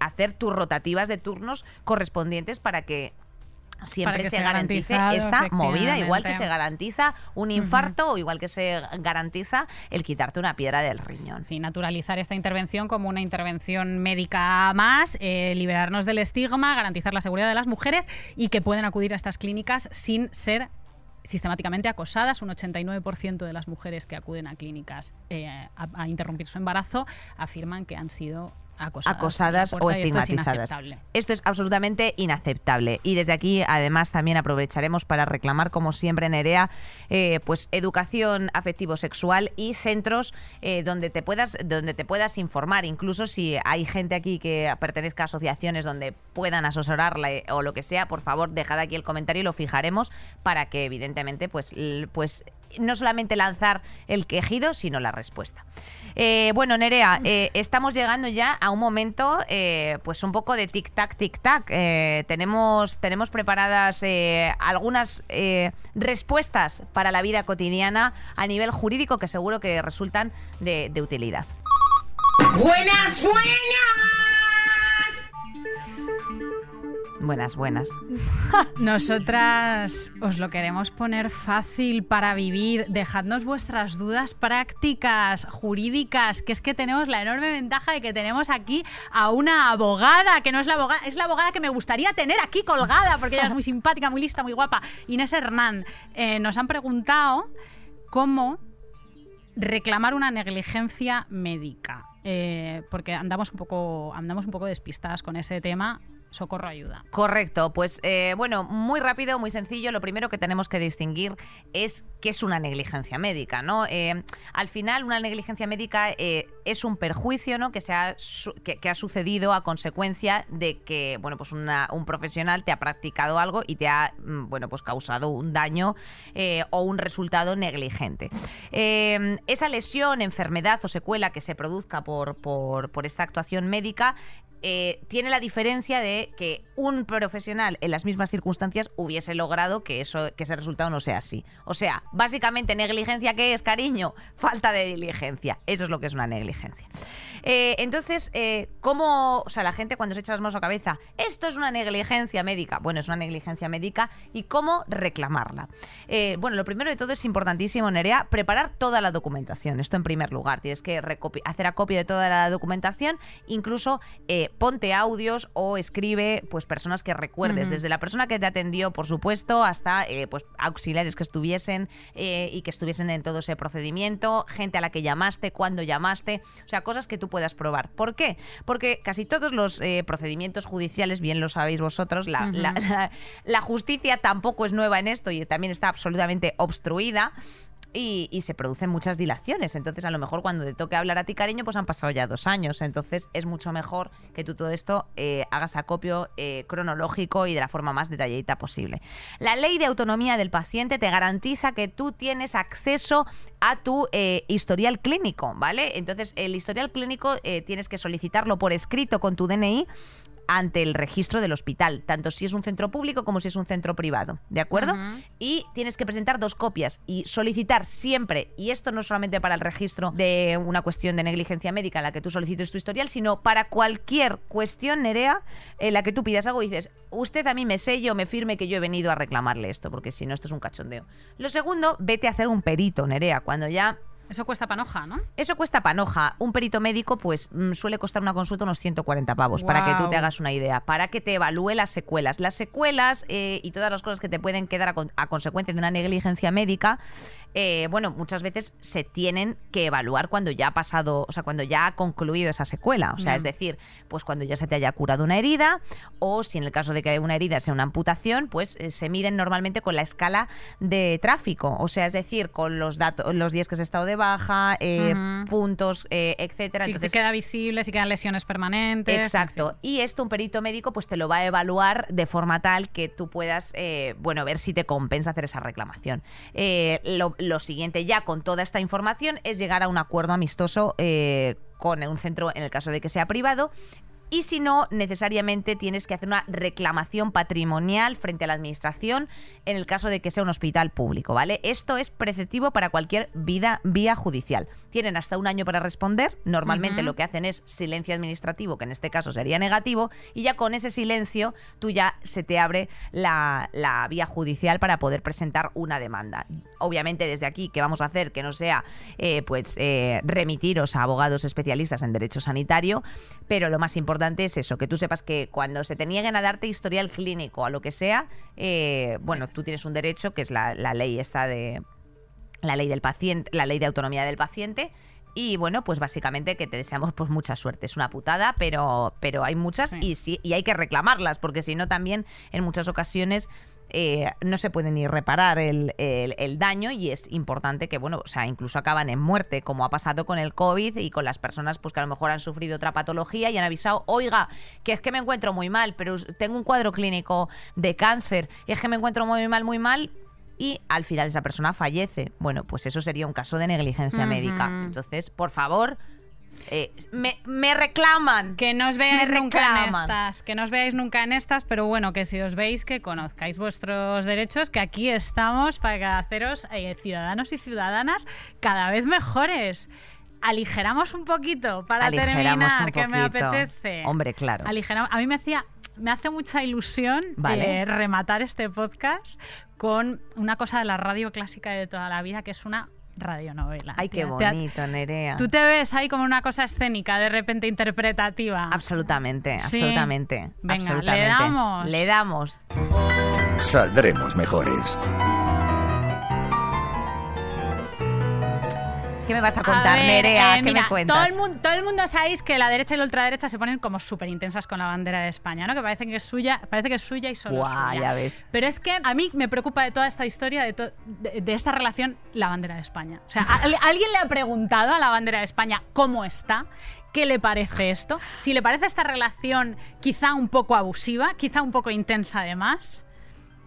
hacer tus rotativas de turnos correspondientes para que siempre se garantice esta movida, igual que se garantiza un infarto o igual que se garantiza el quitarte una piedra del riñón. Sí, naturalizar esta intervención como una intervención médica más, eh, liberarnos del estigma, garantizar la seguridad de las mujeres y que pueden acudir a estas clínicas sin ser sistemáticamente acosadas. Un 89% de las mujeres que acuden a clínicas eh, a, a interrumpir su embarazo afirman que han sido acosadas, o esto es estigmatizadas. Esto es absolutamente inaceptable. Y desde aquí, además, también aprovecharemos para reclamar, como siempre, Nerea, eh, pues educación afectivo-sexual y centros eh, donde te puedas, donde te puedas informar. Incluso si hay gente aquí que pertenezca a asociaciones donde puedan asesorarla eh, o lo que sea, por favor, dejad aquí el comentario y lo fijaremos para que, evidentemente, pues, pues no solamente lanzar el quejido, sino la respuesta. Eh, bueno, Nerea, eh, estamos llegando ya a un momento, eh, pues un poco de tic-tac, tic-tac. Tenemos, tenemos preparadas algunas respuestas para la vida cotidiana a nivel jurídico que seguro que resultan de, de utilidad. Buenas, Buenas, buenas. Nosotras os lo queremos poner fácil para vivir. Dejadnos vuestras dudas prácticas, jurídicas, que es que tenemos la enorme ventaja de que tenemos aquí a una abogada, que no es la abogada, es la abogada que me gustaría tener aquí colgada, porque ella es muy simpática, muy lista, muy guapa. Inés Hernán, eh, nos han preguntado cómo reclamar una negligencia médica. Eh, porque andamos un poco andamos un poco despistadas con ese tema. Socorro ayuda. Correcto, pues eh, bueno, muy rápido, muy sencillo. Lo primero que tenemos que distinguir es qué es una negligencia médica, ¿no? Eh, al final, una negligencia médica eh, es un perjuicio, ¿no? Que, se ha, que, ha sucedido a consecuencia de que, bueno, pues un profesional te ha practicado algo y te ha, mm, bueno, pues causado un daño o un resultado negligente. Esa lesión, enfermedad o secuela que se produzca por, por esta actuación médica eh, tiene la diferencia de que un profesional en las mismas circunstancias hubiese logrado que eso que ese resultado no sea así. O sea, básicamente negligencia qué es, cariño, falta de diligencia. Eso es lo que es una negligencia. Eh, entonces, eh, ¿cómo, o sea, la gente cuando se echa las manos a cabeza, esto es una negligencia médica? Bueno, es una negligencia médica y cómo reclamarla. Bueno, lo primero de todo es importantísimo, Nerea, preparar toda la documentación. Esto en primer lugar. Tienes que hacer acopio de toda la documentación, incluso eh, ponte audios o escribe pues personas que recuerdes, desde la persona que te atendió, por supuesto, hasta eh, pues auxiliares que estuviesen eh, y que estuviesen en todo ese procedimiento, gente a la que llamaste, cuándo llamaste, o sea, cosas que tú puedas probar. ¿Por qué? Porque casi todos los eh, procedimientos judiciales, bien lo sabéis vosotros, la, Ujú. la- la- la justicia tampoco es nueva en esto y también está absolutamente obstruida. Y, se producen muchas dilaciones. Entonces, a lo mejor cuando te toque hablar a ti, cariño, pues han pasado ya dos años. Entonces, es mucho mejor que tú todo esto eh, hagas acopio eh, cronológico y de la forma más detalladita posible. La ley de autonomía del paciente te garantiza que tú tienes acceso a tu eh, historial clínico, ¿vale? Entonces, el historial clínico tienes que solicitarlo por escrito con tu DNI ante el registro del hospital, tanto si es un centro público como si es un centro privado, ¿de acuerdo? Y tienes que presentar dos copias y solicitar siempre, y esto no solamente para el registro de una cuestión de negligencia médica en la que tú solicites tu historial, sino para cualquier cuestión, Nerea, en la que tú pidas algo y dices, usted a mí me sello, me firme que yo he venido a reclamarle esto, porque si no, esto es un cachondeo. Lo segundo, vete a hacer un perito, Nerea, cuando ya Eso cuesta panoja, ¿no? eso cuesta panoja. Un perito médico, pues mm, suele costar una consulta unos 140 pavos, para que tú te hagas una idea, para que te evalúe las secuelas. Las secuelas eh, y todas las cosas que te pueden quedar a, con- a consecuencia de una negligencia médica, eh, bueno, muchas veces se tienen que evaluar cuando ya ha pasado, o sea, cuando ya ha concluido esa secuela. O sea, Mm. es decir, pues cuando ya se te haya curado una herida, o si en el caso de que una herida sea una amputación, pues eh, se miden normalmente con la escala de tráfico. O sea, es decir, con los datos, los días que has estado de baja, eh, puntos, etcétera. Si Entonces, te queda visible, si quedan lesiones permanentes. Exacto. Y esto un perito médico pues te lo va a evaluar de forma tal que tú puedas, bueno, ver si te compensa hacer esa reclamación. Lo, lo siguiente ya con toda esta información es llegar a un acuerdo amistoso eh, con un centro en el caso de que sea privado. Y si no, necesariamente tienes que hacer una reclamación patrimonial frente a la administración en el caso de que sea un hospital público, ¿vale? Esto es preceptivo para cualquier vida, vía judicial. Tienen hasta un año para responder. Normalmente lo que hacen es silencio administrativo, que en este caso sería negativo, y ya con ese silencio tú ya se te abre la, la vía judicial para poder presentar una demanda. Obviamente desde aquí, ¿qué vamos a hacer? Que no sea eh, pues eh, remitiros a abogados especialistas en derecho sanitario, pero lo más importante es eso, que tú sepas que cuando se te nieguen a darte historial clínico a lo que sea, eh, bueno, tú tienes un derecho, que es la, la ley esta de la ley del paciente, la ley de autonomía del paciente. Y bueno, pues básicamente que te deseamos pues mucha suerte. Es una putada, pero, pero hay muchas y sí, y hay que reclamarlas, porque si no también en muchas ocasiones eh, no se puede ni reparar el, el- el daño y es importante que, bueno, o sea, incluso acaban en muerte, como ha pasado con el COVID y con las personas pues que a lo mejor han sufrido otra patología y han avisado, oiga, que es que me encuentro muy mal, pero tengo un cuadro clínico de cáncer y es que me encuentro muy mal, muy mal, y al final esa persona fallece. Bueno, pues eso sería un caso de negligencia médica. Entonces, por favor, eh, me, me reclaman. Que no os veáis nunca en estas, que no os veáis nunca en estas, pero bueno, que si os veis, que conozcáis vuestros derechos, que aquí estamos para haceros eh, ciudadanos y ciudadanas cada vez mejores. Aligeramos un poquito para Aligeramos terminar, que me apetece. Hombre, claro. Aligeramos. A mí me hacía me hace mucha ilusión Vale. eh, rematar este podcast con una cosa de la radio clásica de toda la vida, que es una radionovela. Ay, qué Te- te- bonito, Nerea. Tú te ves ahí como una cosa escénica, de repente interpretativa. Absolutamente, Sí. absolutamente. Venga, absolutamente. le damos. Le damos. Saldremos mejores. ¿Qué me vas a A contar, ver, Nerea? eh, ¿Qué mira, me cuentas? Todo el, mundo, todo el mundo sabéis que la derecha y la ultraderecha se ponen como súper intensas con la bandera de España, ¿no? Que parece que es suya, parece que es suya y solo Buah, suya. ya ves. Pero es que a mí me preocupa de toda esta historia, de, to- de, de esta relación, la bandera de España. O sea, ¿a- ¿alguien le ha preguntado a la bandera de España cómo está? ¿Qué le parece esto? Si le parece esta relación quizá un poco abusiva, quizá un poco intensa además,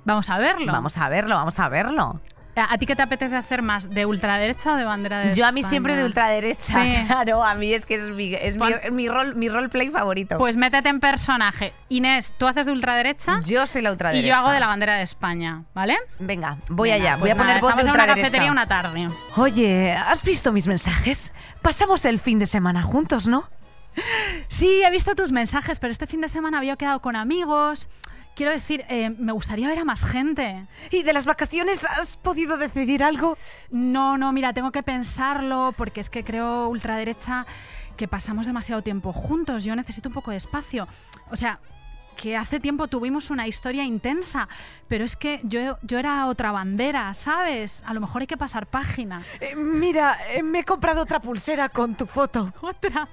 vamos a verlo. Vamos a verlo, vamos a verlo. ¿A, ti qué te apetece hacer más? ¿De ultraderecha o de bandera de Yo a mí siempre de ultraderecha, Sí. claro, a mí es que es mi, es mi, rol, mi roleplay favorito. Pues métete en personaje. Inés, tú haces de ultraderecha yo soy la ultraderecha. y yo hago de la bandera de España, ¿vale? Venga, voy Venga, allá, voy pues a poner nada, voz de en una cafetería una tarde. Oye, ¿has visto mis mensajes? Pasamos el fin de semana juntos, ¿no? Sí, he visto tus mensajes, pero este fin de semana había quedado con amigos. Quiero decir, eh, me gustaría ver a más gente. ¿Y de las vacaciones has podido decidir algo? No, no, mira, tengo que pensarlo porque es que creo ultraderecha que pasamos demasiado tiempo juntos. Yo necesito un poco de espacio. O sea, que hace tiempo tuvimos una historia intensa, pero es que yo, yo era otra bandera, ¿sabes? A lo mejor hay que pasar página. Eh, mira, eh, me he comprado otra pulsera con tu foto. Otra.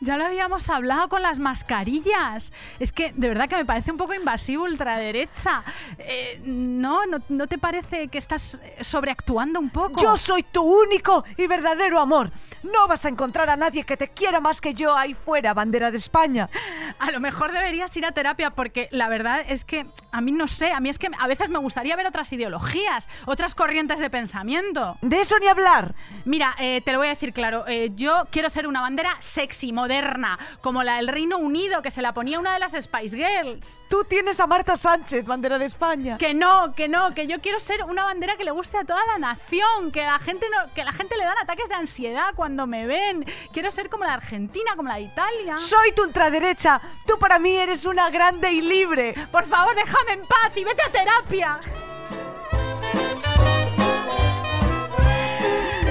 Ya lo habíamos hablado con las mascarillas. Es que de verdad que me parece un poco invasivo ultraderecha. Eh, ¿no, ¿no, ¿No te parece que estás sobreactuando un poco? Yo soy tu único y verdadero amor. No vas a encontrar a nadie que te quiera más que yo ahí fuera, bandera de España. A lo mejor deberías ir a terapia porque la verdad es que a mí no sé, a mí es que a veces me gustaría ver otras ideologías, otras corrientes de pensamiento. De eso ni hablar. Mira, eh, te lo voy a decir claro, eh, yo quiero ser una bandera sexy, moderna, como la del Reino Unido que se la ponía una de las Spice Girls. Tú tienes a Marta Sánchez, bandera de España. Que no, que no, que yo quiero ser una bandera que le guste a toda la nación, que la gente no, que la gente le dan ataques de ansiedad cuando me ven. Quiero ser como la Argentina, como la de Italia. Soy tu ultraderecha. Tú para mí eres una grande y libre. Por favor, déjame en paz y vete a terapia.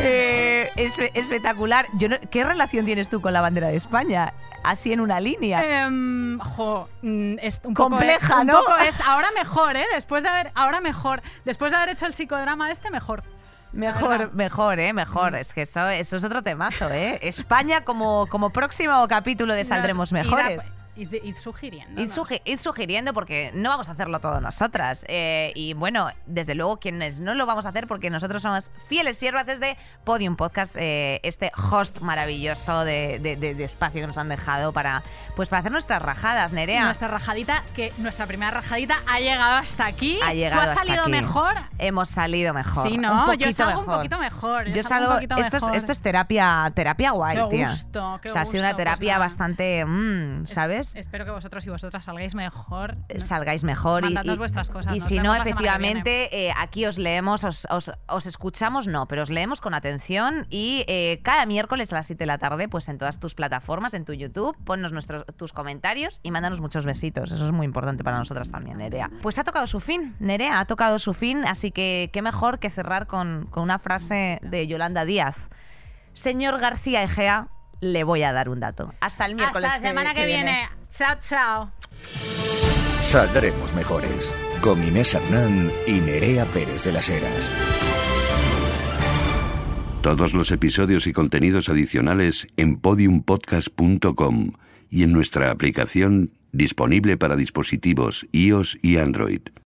Eh, espe- espectacular. Yo no- ¿Qué relación tienes tú con la bandera de España? Así en una línea. Em, jo, mm, es un Compleja, es, un ¿no? poco es ahora mejor, ¿eh? Después de haber, ahora mejor. Después de haber hecho el psicodrama este, mejor. Mejor, mejor, ¿eh? Mejor. Es que eso, eso es otro temazo, ¿eh? España como, como próximo capítulo de Saldremos Mejores. Id, id sugiriendo. Id, sugi- id sugiriendo porque no vamos a hacerlo todo nosotras. Eh, y bueno, desde luego quienes no lo vamos a hacer porque nosotros somos fieles siervas desde Podium Podcast, eh, este host maravilloso de, de- de- de espacio que nos han dejado para, pues, para hacer nuestras rajadas, Nerea. Nuestra rajadita, que nuestra primera rajadita ha llegado hasta aquí. Ha llegado ¿Tú has hasta salido aquí. mejor? Hemos salido mejor. Sí, ¿no? Yo salgo mejor. un poquito mejor. Yo salgo un poquito esto es, mejor. esto es terapia, terapia guay, Qué tía. gusto, qué o sea, ha sido una pues terapia bastante, mm, ¿sabes? Espero que vosotros y vosotras salgáis mejor. salgáis mejor y, y- vuestras cosas, y nos si no efectivamente eh, aquí os leemos os, os- os escuchamos no pero os leemos con atención y eh, cada miércoles a las 7 de la tarde pues en todas tus plataformas en tu YouTube ponnos nuestros tus comentarios y mándanos muchos besitos. Eso es muy importante para nosotras también Nerea. Pues ha tocado su fin Nerea ha tocado su fin así que qué mejor que cerrar con, con una frase de Yolanda Díaz. Señor García Egea le voy a dar un dato hasta el miércoles Hasta la semana que, viene. Chao, chao. Saldremos mejores. Con Inés Hernán y Nerea Pérez de las Heras. Todos los episodios y contenidos adicionales en podiumpodcast.com y en nuestra aplicación disponible para dispositivos iOS y Android.